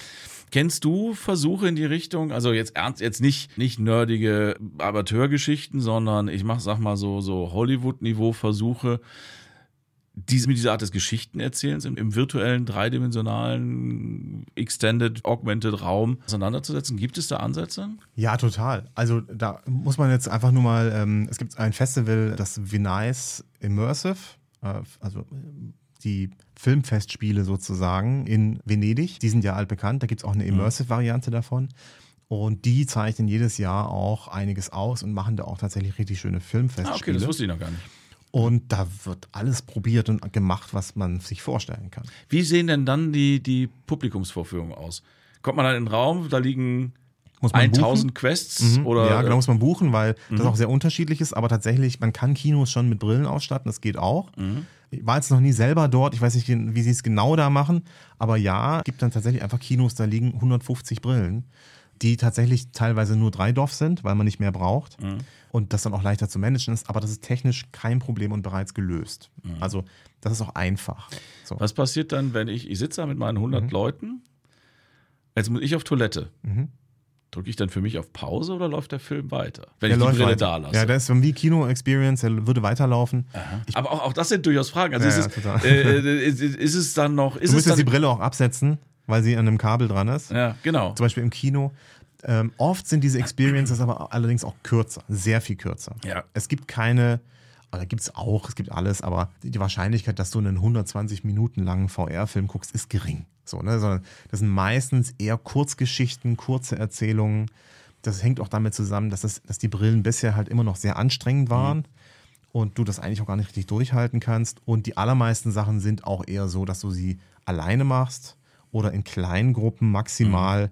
Kennst du Versuche in die Richtung, also jetzt ernst, jetzt nicht, nicht nerdige Amateurgeschichten, sondern ich mach, sag mal so, so Hollywood-Niveau-Versuche, diese, mit dieser Art des Geschichtenerzählens im, im virtuellen, dreidimensionalen, extended, augmented Raum auseinanderzusetzen? Gibt es da Ansätze? Ja, total. Also da muss man jetzt einfach nur mal, ähm, es gibt ein Festival, das Venice Immersive, äh, also äh, die Filmfestspiele sozusagen in Venedig, die sind ja altbekannt, da gibt es auch eine Immersive-Variante davon. Und die zeichnen jedes Jahr auch einiges aus und machen da auch tatsächlich richtig schöne Ah, Filmfestspiele. okay, das wusste ich noch gar nicht. Und da wird alles probiert und gemacht, was man sich vorstellen kann. Wie sehen denn dann die, die Publikumsvorführungen aus? Kommt man dann in den Raum, da liegen Muss man 1000 Quests Mhm. oder ja, genau, muss man buchen, weil das auch sehr unterschiedlich ist. Aber tatsächlich, man kann Kinos schon mit Brillen ausstatten, das geht auch. Ich war jetzt noch nie selber dort, ich weiß nicht, wie sie es genau da machen. Aber ja, es gibt dann tatsächlich einfach Kinos, da liegen 150 Brillen, die tatsächlich teilweise nur drei Dorf sind, weil man nicht mehr braucht. Und das dann auch leichter zu managen ist. Aber das ist technisch kein Problem und bereits gelöst. Also, das ist auch einfach. So. Was passiert dann, wenn ich, ich sitze da mit meinen Mhm. 100 Leuten, jetzt muss ich auf Toilette. Drücke ich dann für mich auf Pause oder läuft der Film weiter? Wenn Der ich die läuft Brille weiter. da lasse. Ja, das ist wie Kino-Experience, der würde weiterlaufen. Aber auch, auch das sind durchaus Fragen. Also Ja, ist, ja, es, total. äh, ist, ist es dann noch. Du es müsstest die Brille auch absetzen, weil sie an einem Kabel dran ist. Ja, genau. Zum Beispiel im Kino. Ähm, oft sind diese Experiences aber allerdings auch kürzer, sehr viel kürzer. Ja. Es gibt keine, oder gibt es auch, es gibt alles, aber die Wahrscheinlichkeit, dass du einen 120 Minuten langen VR-Film guckst, ist gering. So, ne? Sondern das sind meistens eher Kurzgeschichten, kurze Erzählungen. Das hängt auch damit zusammen, dass, das, dass die Brillen bisher halt immer noch sehr anstrengend waren und du das eigentlich auch gar nicht richtig durchhalten kannst. Und die allermeisten Sachen sind auch eher so, dass du sie alleine machst oder in kleinen Gruppen maximal.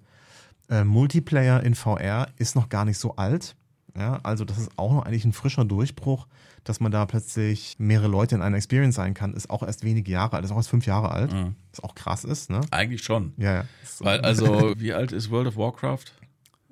Äh, Multiplayer in VR ist noch gar nicht so alt. Ja, also das ist auch noch eigentlich ein frischer Durchbruch, dass man da plötzlich mehrere Leute in einer Experience sein kann, ist auch erst wenige Jahre alt, ist auch erst fünf Jahre alt, was auch krass ist, ne? Eigentlich schon. Ja, ja. Weil, also, wie alt ist World of Warcraft?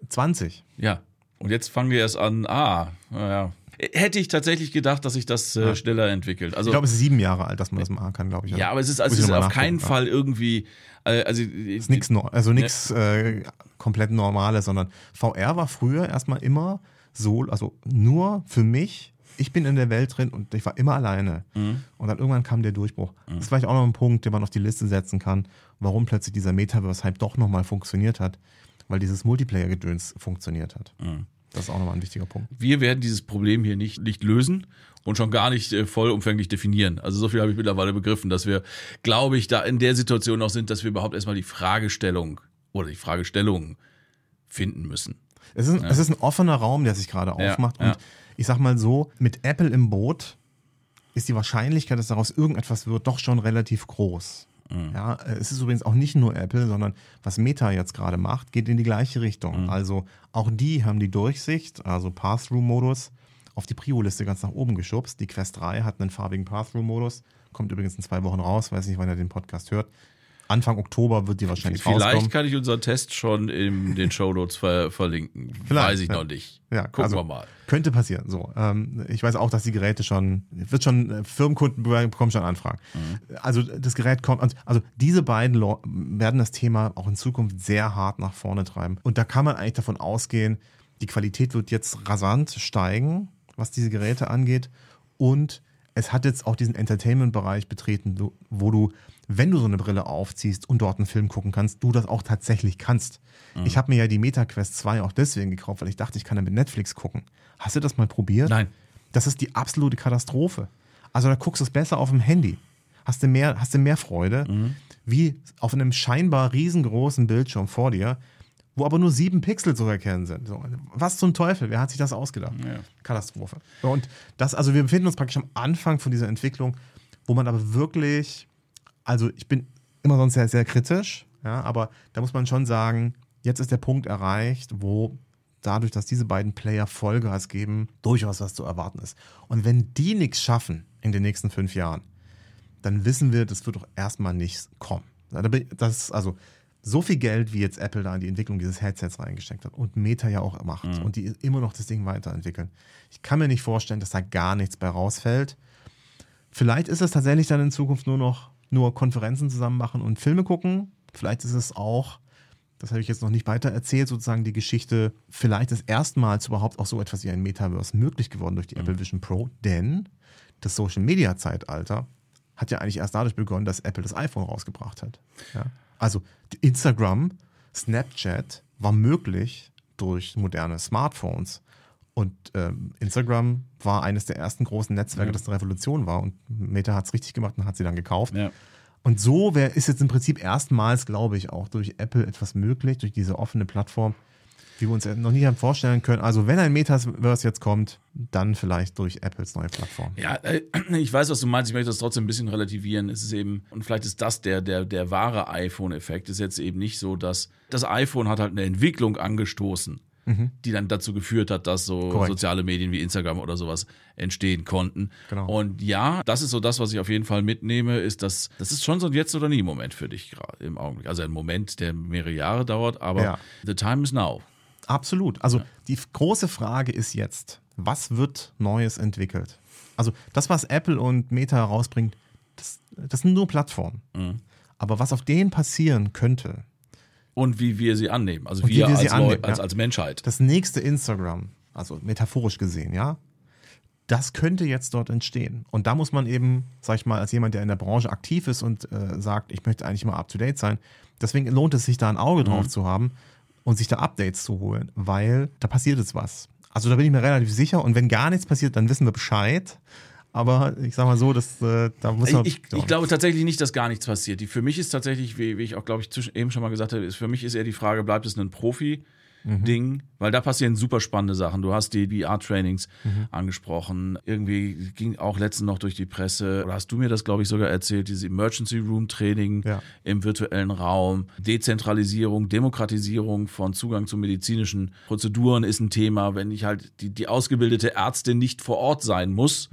20. Ja. Und jetzt fangen wir erst an. Ah, naja. Hätte ich tatsächlich gedacht, dass sich das äh, schneller entwickelt. Also, Ich glaube, es ist sieben Jahre alt, dass man das machen kann, glaube ich. ja, aber es ist, also, es ist auf keinen Fall irgendwie. Äh, also, ist nichts also nichts äh, komplett Normales, sondern VR war früher erstmal immer so, also nur für mich ich bin in der Welt drin und ich war immer alleine. Mhm. Und dann irgendwann kam der Durchbruch. Das ist vielleicht auch noch ein Punkt, den man auf die Liste setzen kann, warum plötzlich dieser Metaverse-Hype doch nochmal funktioniert hat, weil dieses Multiplayer-Gedöns funktioniert hat. Mhm. Das ist auch nochmal ein wichtiger Punkt. Wir werden dieses Problem hier nicht, nicht lösen und schon gar nicht äh, vollumfänglich definieren. Also so viel habe ich mittlerweile begriffen, dass wir, glaube ich, da in der Situation noch sind, dass wir überhaupt erstmal die Fragestellung oder die Fragestellungen finden müssen. Es ist, es ist ein offener Raum, der sich gerade Ja, aufmacht. ja. Und ich sag mal so, mit Apple im Boot ist die Wahrscheinlichkeit, dass daraus irgendetwas wird, doch schon relativ groß. Mhm. Ja, es ist übrigens auch nicht nur Apple, sondern was Meta jetzt gerade macht, geht in die gleiche Richtung. Mhm. Also auch die haben die Durchsicht, also Pass-Through-Modus, auf die Prio-Liste ganz nach oben geschubst. Die Quest 3 hat einen farbigen Pass-Through-Modus, kommt übrigens in zwei Wochen raus, weiß nicht, wann ihr den Podcast hört. Anfang Oktober wird die wahrscheinlich Vielleicht rauskommen. kann ich unseren Test schon in den Shownotes ver verlinken. Vielleicht, Weiß ich ja. noch nicht. Ja, Gucken also- wir mal. Könnte passieren. So, ähm, ich weiß auch, dass die Geräte schon, wird schon äh, Firmenkunden bekommen schon Anfragen. Also das Gerät kommt, also- also diese beiden Lo werden das Thema auch in Zukunft sehr hart nach vorne treiben. Und da kann man eigentlich davon ausgehen, die Qualität wird jetzt rasant steigen, was diese Geräte angeht. Und es hat jetzt auch diesen Entertainment-Bereich betreten, wo du, wenn du so eine Brille aufziehst und dort einen Film gucken kannst, du das auch tatsächlich kannst. Ich habe mir ja die MetaQuest 2 auch deswegen gekauft, weil ich dachte, ich kann damit Netflix gucken. Hast du das mal probiert? Nein. Das ist die absolute Katastrophe. Also da guckst du es besser auf dem Handy. Hast du mehr, hast du mehr Freude, wie auf einem scheinbar riesengroßen Bildschirm vor dir, wo aber nur sieben Pixel zu erkennen sind. So, was zum Teufel? Wer hat sich das ausgedacht? Ja. Katastrophe. Und das, also wir befinden uns praktisch am Anfang von dieser Entwicklung, wo man aber wirklich, also ich bin immer sonst sehr, sehr kritisch, ja, aber da muss man schon sagen, jetzt ist der Punkt erreicht, wo dadurch, dass diese beiden Player Vollgas geben, durchaus was zu erwarten ist. Und wenn die nichts schaffen in den nächsten fünf Jahren, dann wissen wir, das wird doch erstmal nichts kommen. Das ist also so viel Geld, wie jetzt Apple da in die Entwicklung dieses Headsets reingesteckt hat und Meta ja auch macht und die immer noch das Ding weiterentwickeln. Ich kann mir nicht vorstellen, dass da gar nichts bei rausfällt. Vielleicht ist es tatsächlich dann in Zukunft nur noch nur Konferenzen zusammen machen und Filme gucken. Vielleicht ist es auch, das habe ich jetzt noch nicht weiter erzählt, sozusagen die Geschichte, vielleicht ist erstmals überhaupt auch so etwas wie ein Metaverse möglich geworden durch die Apple Vision Pro, denn das Social Media Zeitalter hat ja eigentlich erst dadurch begonnen, dass Apple das iPhone rausgebracht hat. Ja? Also Instagram, Snapchat war möglich durch moderne Smartphones. Und ähm, Instagram war eines der ersten großen Netzwerke, das eine Revolution war. Und Meta hat es richtig gemacht und hat sie dann gekauft. Ja. Und so wär, ist jetzt im Prinzip erstmals, glaube ich, auch durch Apple etwas möglich, durch diese offene Plattform, wie wir uns noch nie haben vorstellen können. Also wenn ein Metaverse jetzt kommt, dann vielleicht durch Apples neue Plattform. Ja, äh, ich weiß, was du meinst. Ich möchte das trotzdem ein bisschen relativieren. Es ist eben, und vielleicht ist das der, der, der wahre iPhone-Effekt. Es ist jetzt eben nicht so, dass das iPhone hat halt eine Entwicklung angestoßen, die dann dazu geführt hat, dass so Korrekt. soziale Medien wie Instagram oder sowas entstehen konnten. Genau. Und ja, das ist so das, was ich auf jeden Fall mitnehme, ist, dass das ist schon so ein Jetzt oder nie Moment für dich gerade im Augenblick. Also ein Moment, der mehrere Jahre dauert, aber Ja. the time is now. Absolut. Also die f- große Frage ist jetzt, was wird Neues entwickelt? Also das, was Apple und Meta herausbringt, das, das sind nur Plattformen. Aber was auf denen passieren könnte, Und wie wir sie annehmen. Also wir, wir sie als, annehmen, als, ja. als Menschheit. das nächste Instagram, also metaphorisch gesehen, ja, das könnte jetzt dort entstehen. Und da muss man eben, sag ich mal, als jemand, der in der Branche aktiv ist und äh, sagt, ich möchte eigentlich immer up-to-date sein, deswegen lohnt es sich da ein Auge drauf zu haben und sich da Updates zu holen, weil da passiert jetzt was. Also da bin ich mir relativ sicher und wenn gar nichts passiert, dann wissen wir Bescheid. Aber ich sag mal so, dass, äh, da muss man. Ich, ich glaube tatsächlich nicht, dass gar nichts passiert. Die, für mich ist tatsächlich, wie, wie ich auch, glaube ich, zwischen, eben schon mal gesagt habe, ist, für mich ist eher die Frage, bleibt es ein Profi? Ding, weil da passieren super spannende Sachen. Du hast die VR-Trainings angesprochen. Irgendwie ging auch letztens noch durch die Presse, oder hast du mir das, glaube ich, sogar erzählt, dieses Emergency Room Training Ja. im virtuellen Raum. Dezentralisierung, Demokratisierung von Zugang zu medizinischen Prozeduren ist ein Thema, wenn ich halt die, die ausgebildete Ärztin nicht vor Ort sein muss,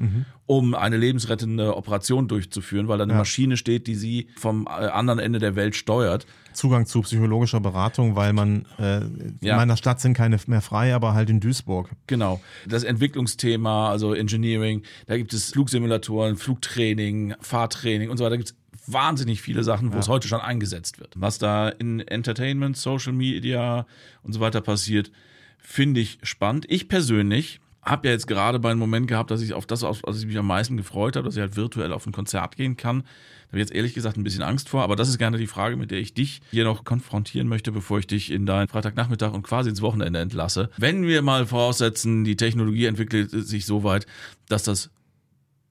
um eine lebensrettende Operation durchzuführen, weil da eine Ja. Maschine steht, die sie vom äh, anderen Ende der Welt steuert. Zugang zu psychologischer Beratung, weil man äh, Ja. in meiner Stadt sind keine mehr frei, aber halt in Duisburg. Genau. Das Entwicklungsthema, also Engineering, da gibt es Flugsimulatoren, Flugtraining, Fahrtraining und so weiter. Da gibt es wahnsinnig viele Sachen, wo es heute schon eingesetzt wird. Was da in Entertainment, Social Media und so weiter passiert, finde ich spannend. Ich persönlich habe ja jetzt gerade bei einem Moment gehabt, dass ich auf das, auf das ich mich am meisten gefreut habe, dass ich halt virtuell auf ein Konzert gehen kann. Da habe ich jetzt ehrlich gesagt ein bisschen Angst vor, aber das ist gerne die Frage, mit der ich dich hier noch konfrontieren möchte, bevor ich dich in deinen Freitagnachmittag und quasi ins Wochenende entlasse. Wenn wir mal voraussetzen, die Technologie entwickelt sich so weit, dass das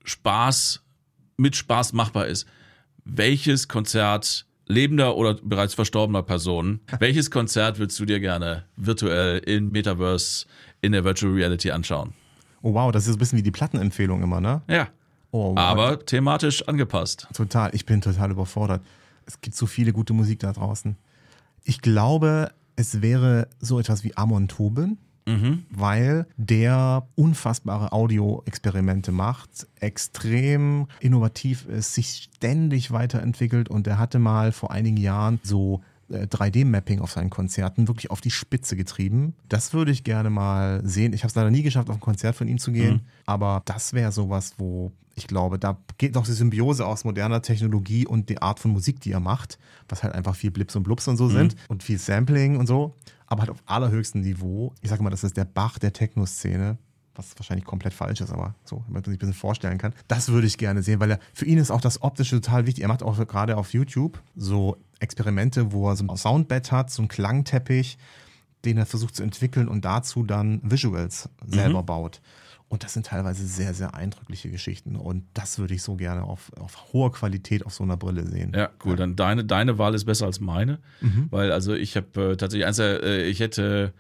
Spaß mit Spaß machbar ist, welches Konzert lebender oder bereits verstorbener Personen, welches Konzert würdest du dir gerne virtuell in Metaverse in der Virtual Reality anschauen? Oh wow, das ist ein bisschen wie die Plattenempfehlung immer, ne? Ja. Oh, wow. Aber thematisch angepasst. Total, ich bin total überfordert. Es gibt so viele gute Musik da draußen. Ich glaube, es wäre so etwas wie Amon Tobin, Mhm. weil der unfassbare Audio-Experimente macht, extrem innovativ ist, sich ständig weiterentwickelt und er hatte mal vor einigen Jahren so äh, 3D-Mapping auf seinen Konzerten wirklich auf die Spitze getrieben. Das würde ich gerne mal sehen. Ich habe es leider nie geschafft, auf ein Konzert von ihm zu gehen, Mhm. aber das wäre sowas, wo ich glaube, da geht doch die Symbiose aus moderner Technologie und die Art von Musik, die er macht, was halt einfach viel Blips und Blubs und so sind und viel Sampling und so, aber halt auf allerhöchstem Niveau. Ich sage mal, das ist der Bach der Techno-Szene. Was wahrscheinlich komplett falsch ist, aber so, damit man sich ein bisschen vorstellen kann. Das würde ich gerne sehen, weil er, für ihn ist auch das Optische total wichtig. Er macht auch gerade auf YouTube so Experimente, wo er so ein Soundbed hat, so einen Klangteppich, den er versucht zu entwickeln und dazu dann Visuals selber baut. Und das sind teilweise sehr, sehr eindrückliche Geschichten. Und das würde ich so gerne auf, auf hoher Qualität auf so einer Brille sehen. Ja, cool. Dann deine, deine Wahl ist besser als meine, weil also ich habe äh, tatsächlich eins, äh, ich hätte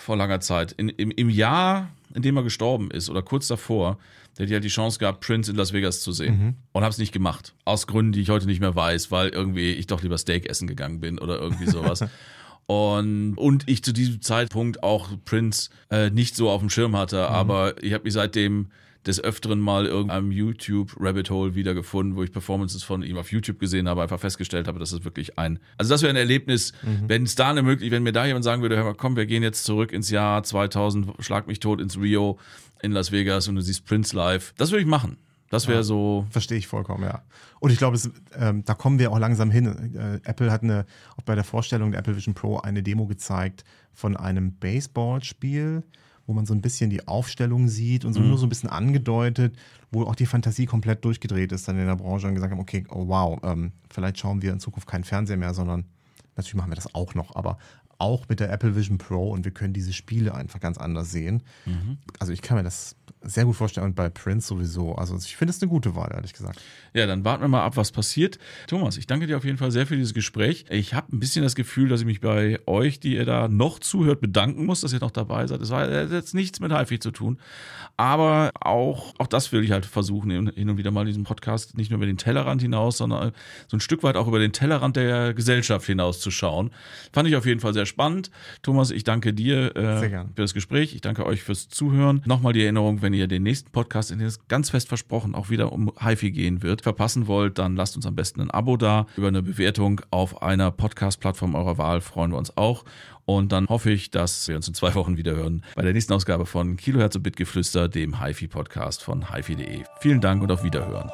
vor langer Zeit in, im, im Jahr, in dem er gestorben ist oder kurz davor, der hätte halt die Chance gehabt, Prince in Las Vegas zu sehen und habe es nicht gemacht aus Gründen, die ich heute nicht mehr weiß, weil irgendwie ich doch lieber Steak essen gegangen bin oder irgendwie sowas. Und, und ich zu diesem Zeitpunkt auch Prince äh, nicht so auf dem Schirm hatte, aber ich habe mich seitdem des Öfteren mal irgendeinem YouTube-Rabbit Hole wiedergefunden, wo ich Performances von ihm auf YouTube gesehen habe, einfach festgestellt habe, dass es wirklich ein, also das wäre ein Erlebnis, wenn es da eine Möglichkeit, wenn mir da jemand sagen würde, hör mal, komm, wir gehen jetzt zurück ins Jahr 2000, schlag mich tot ins Rio in Las Vegas und du siehst Prince live, das würde ich machen. Das wäre so, Verstehe ich vollkommen, ja. Und ich glaube, ähm, da kommen wir auch langsam hin. Äh, Apple hat eine, auch bei der Vorstellung der Apple Vision Pro eine Demo gezeigt von einem Baseballspiel, wo man so ein bisschen die Aufstellung sieht und so nur so ein bisschen angedeutet, wo auch die Fantasie komplett durchgedreht ist dann in der Branche und gesagt haben, okay, oh wow, ähm, vielleicht schauen wir in Zukunft keinen Fernseher mehr, sondern natürlich machen wir das auch noch, aber auch mit der Apple Vision Pro und wir können diese Spiele einfach ganz anders sehen. Also ich kann mir das sehr gut vorstellen und bei Prince sowieso. Also ich finde es eine gute Wahl, ehrlich gesagt. Ja, dann warten wir mal ab, was passiert. Thomas, ich danke dir auf jeden Fall sehr für dieses Gespräch. Ich habe ein bisschen das Gefühl, dass ich mich bei euch, die ihr da noch zuhört, bedanken muss, dass ihr noch dabei seid. Es hat jetzt nichts mit HiFi zu tun. Aber auch, auch das will ich halt versuchen, hin und wieder mal in diesem Podcast nicht nur über den Tellerrand hinaus, sondern so ein Stück weit auch über den Tellerrand der Gesellschaft hinaus zu schauen. Fand ich auf jeden Fall sehr spannend. Thomas, ich danke dir äh, für das Gespräch. Ich danke euch fürs Zuhören. Nochmal die Erinnerung, wenn ihr den nächsten Podcast, in dem es ganz fest versprochen auch wieder um HiFi gehen wird, verpassen wollt, dann lasst uns am besten ein Abo da. Über eine Bewertung auf einer Podcast-Plattform eurer Wahl freuen wir uns auch. Und dann hoffe ich, dass wir uns in zwei Wochen wieder hören bei der nächsten Ausgabe von Kilohertz und Bitgeflüster, dem HiFi-Podcast von HiFi.de. Vielen Dank und auf Wiederhören.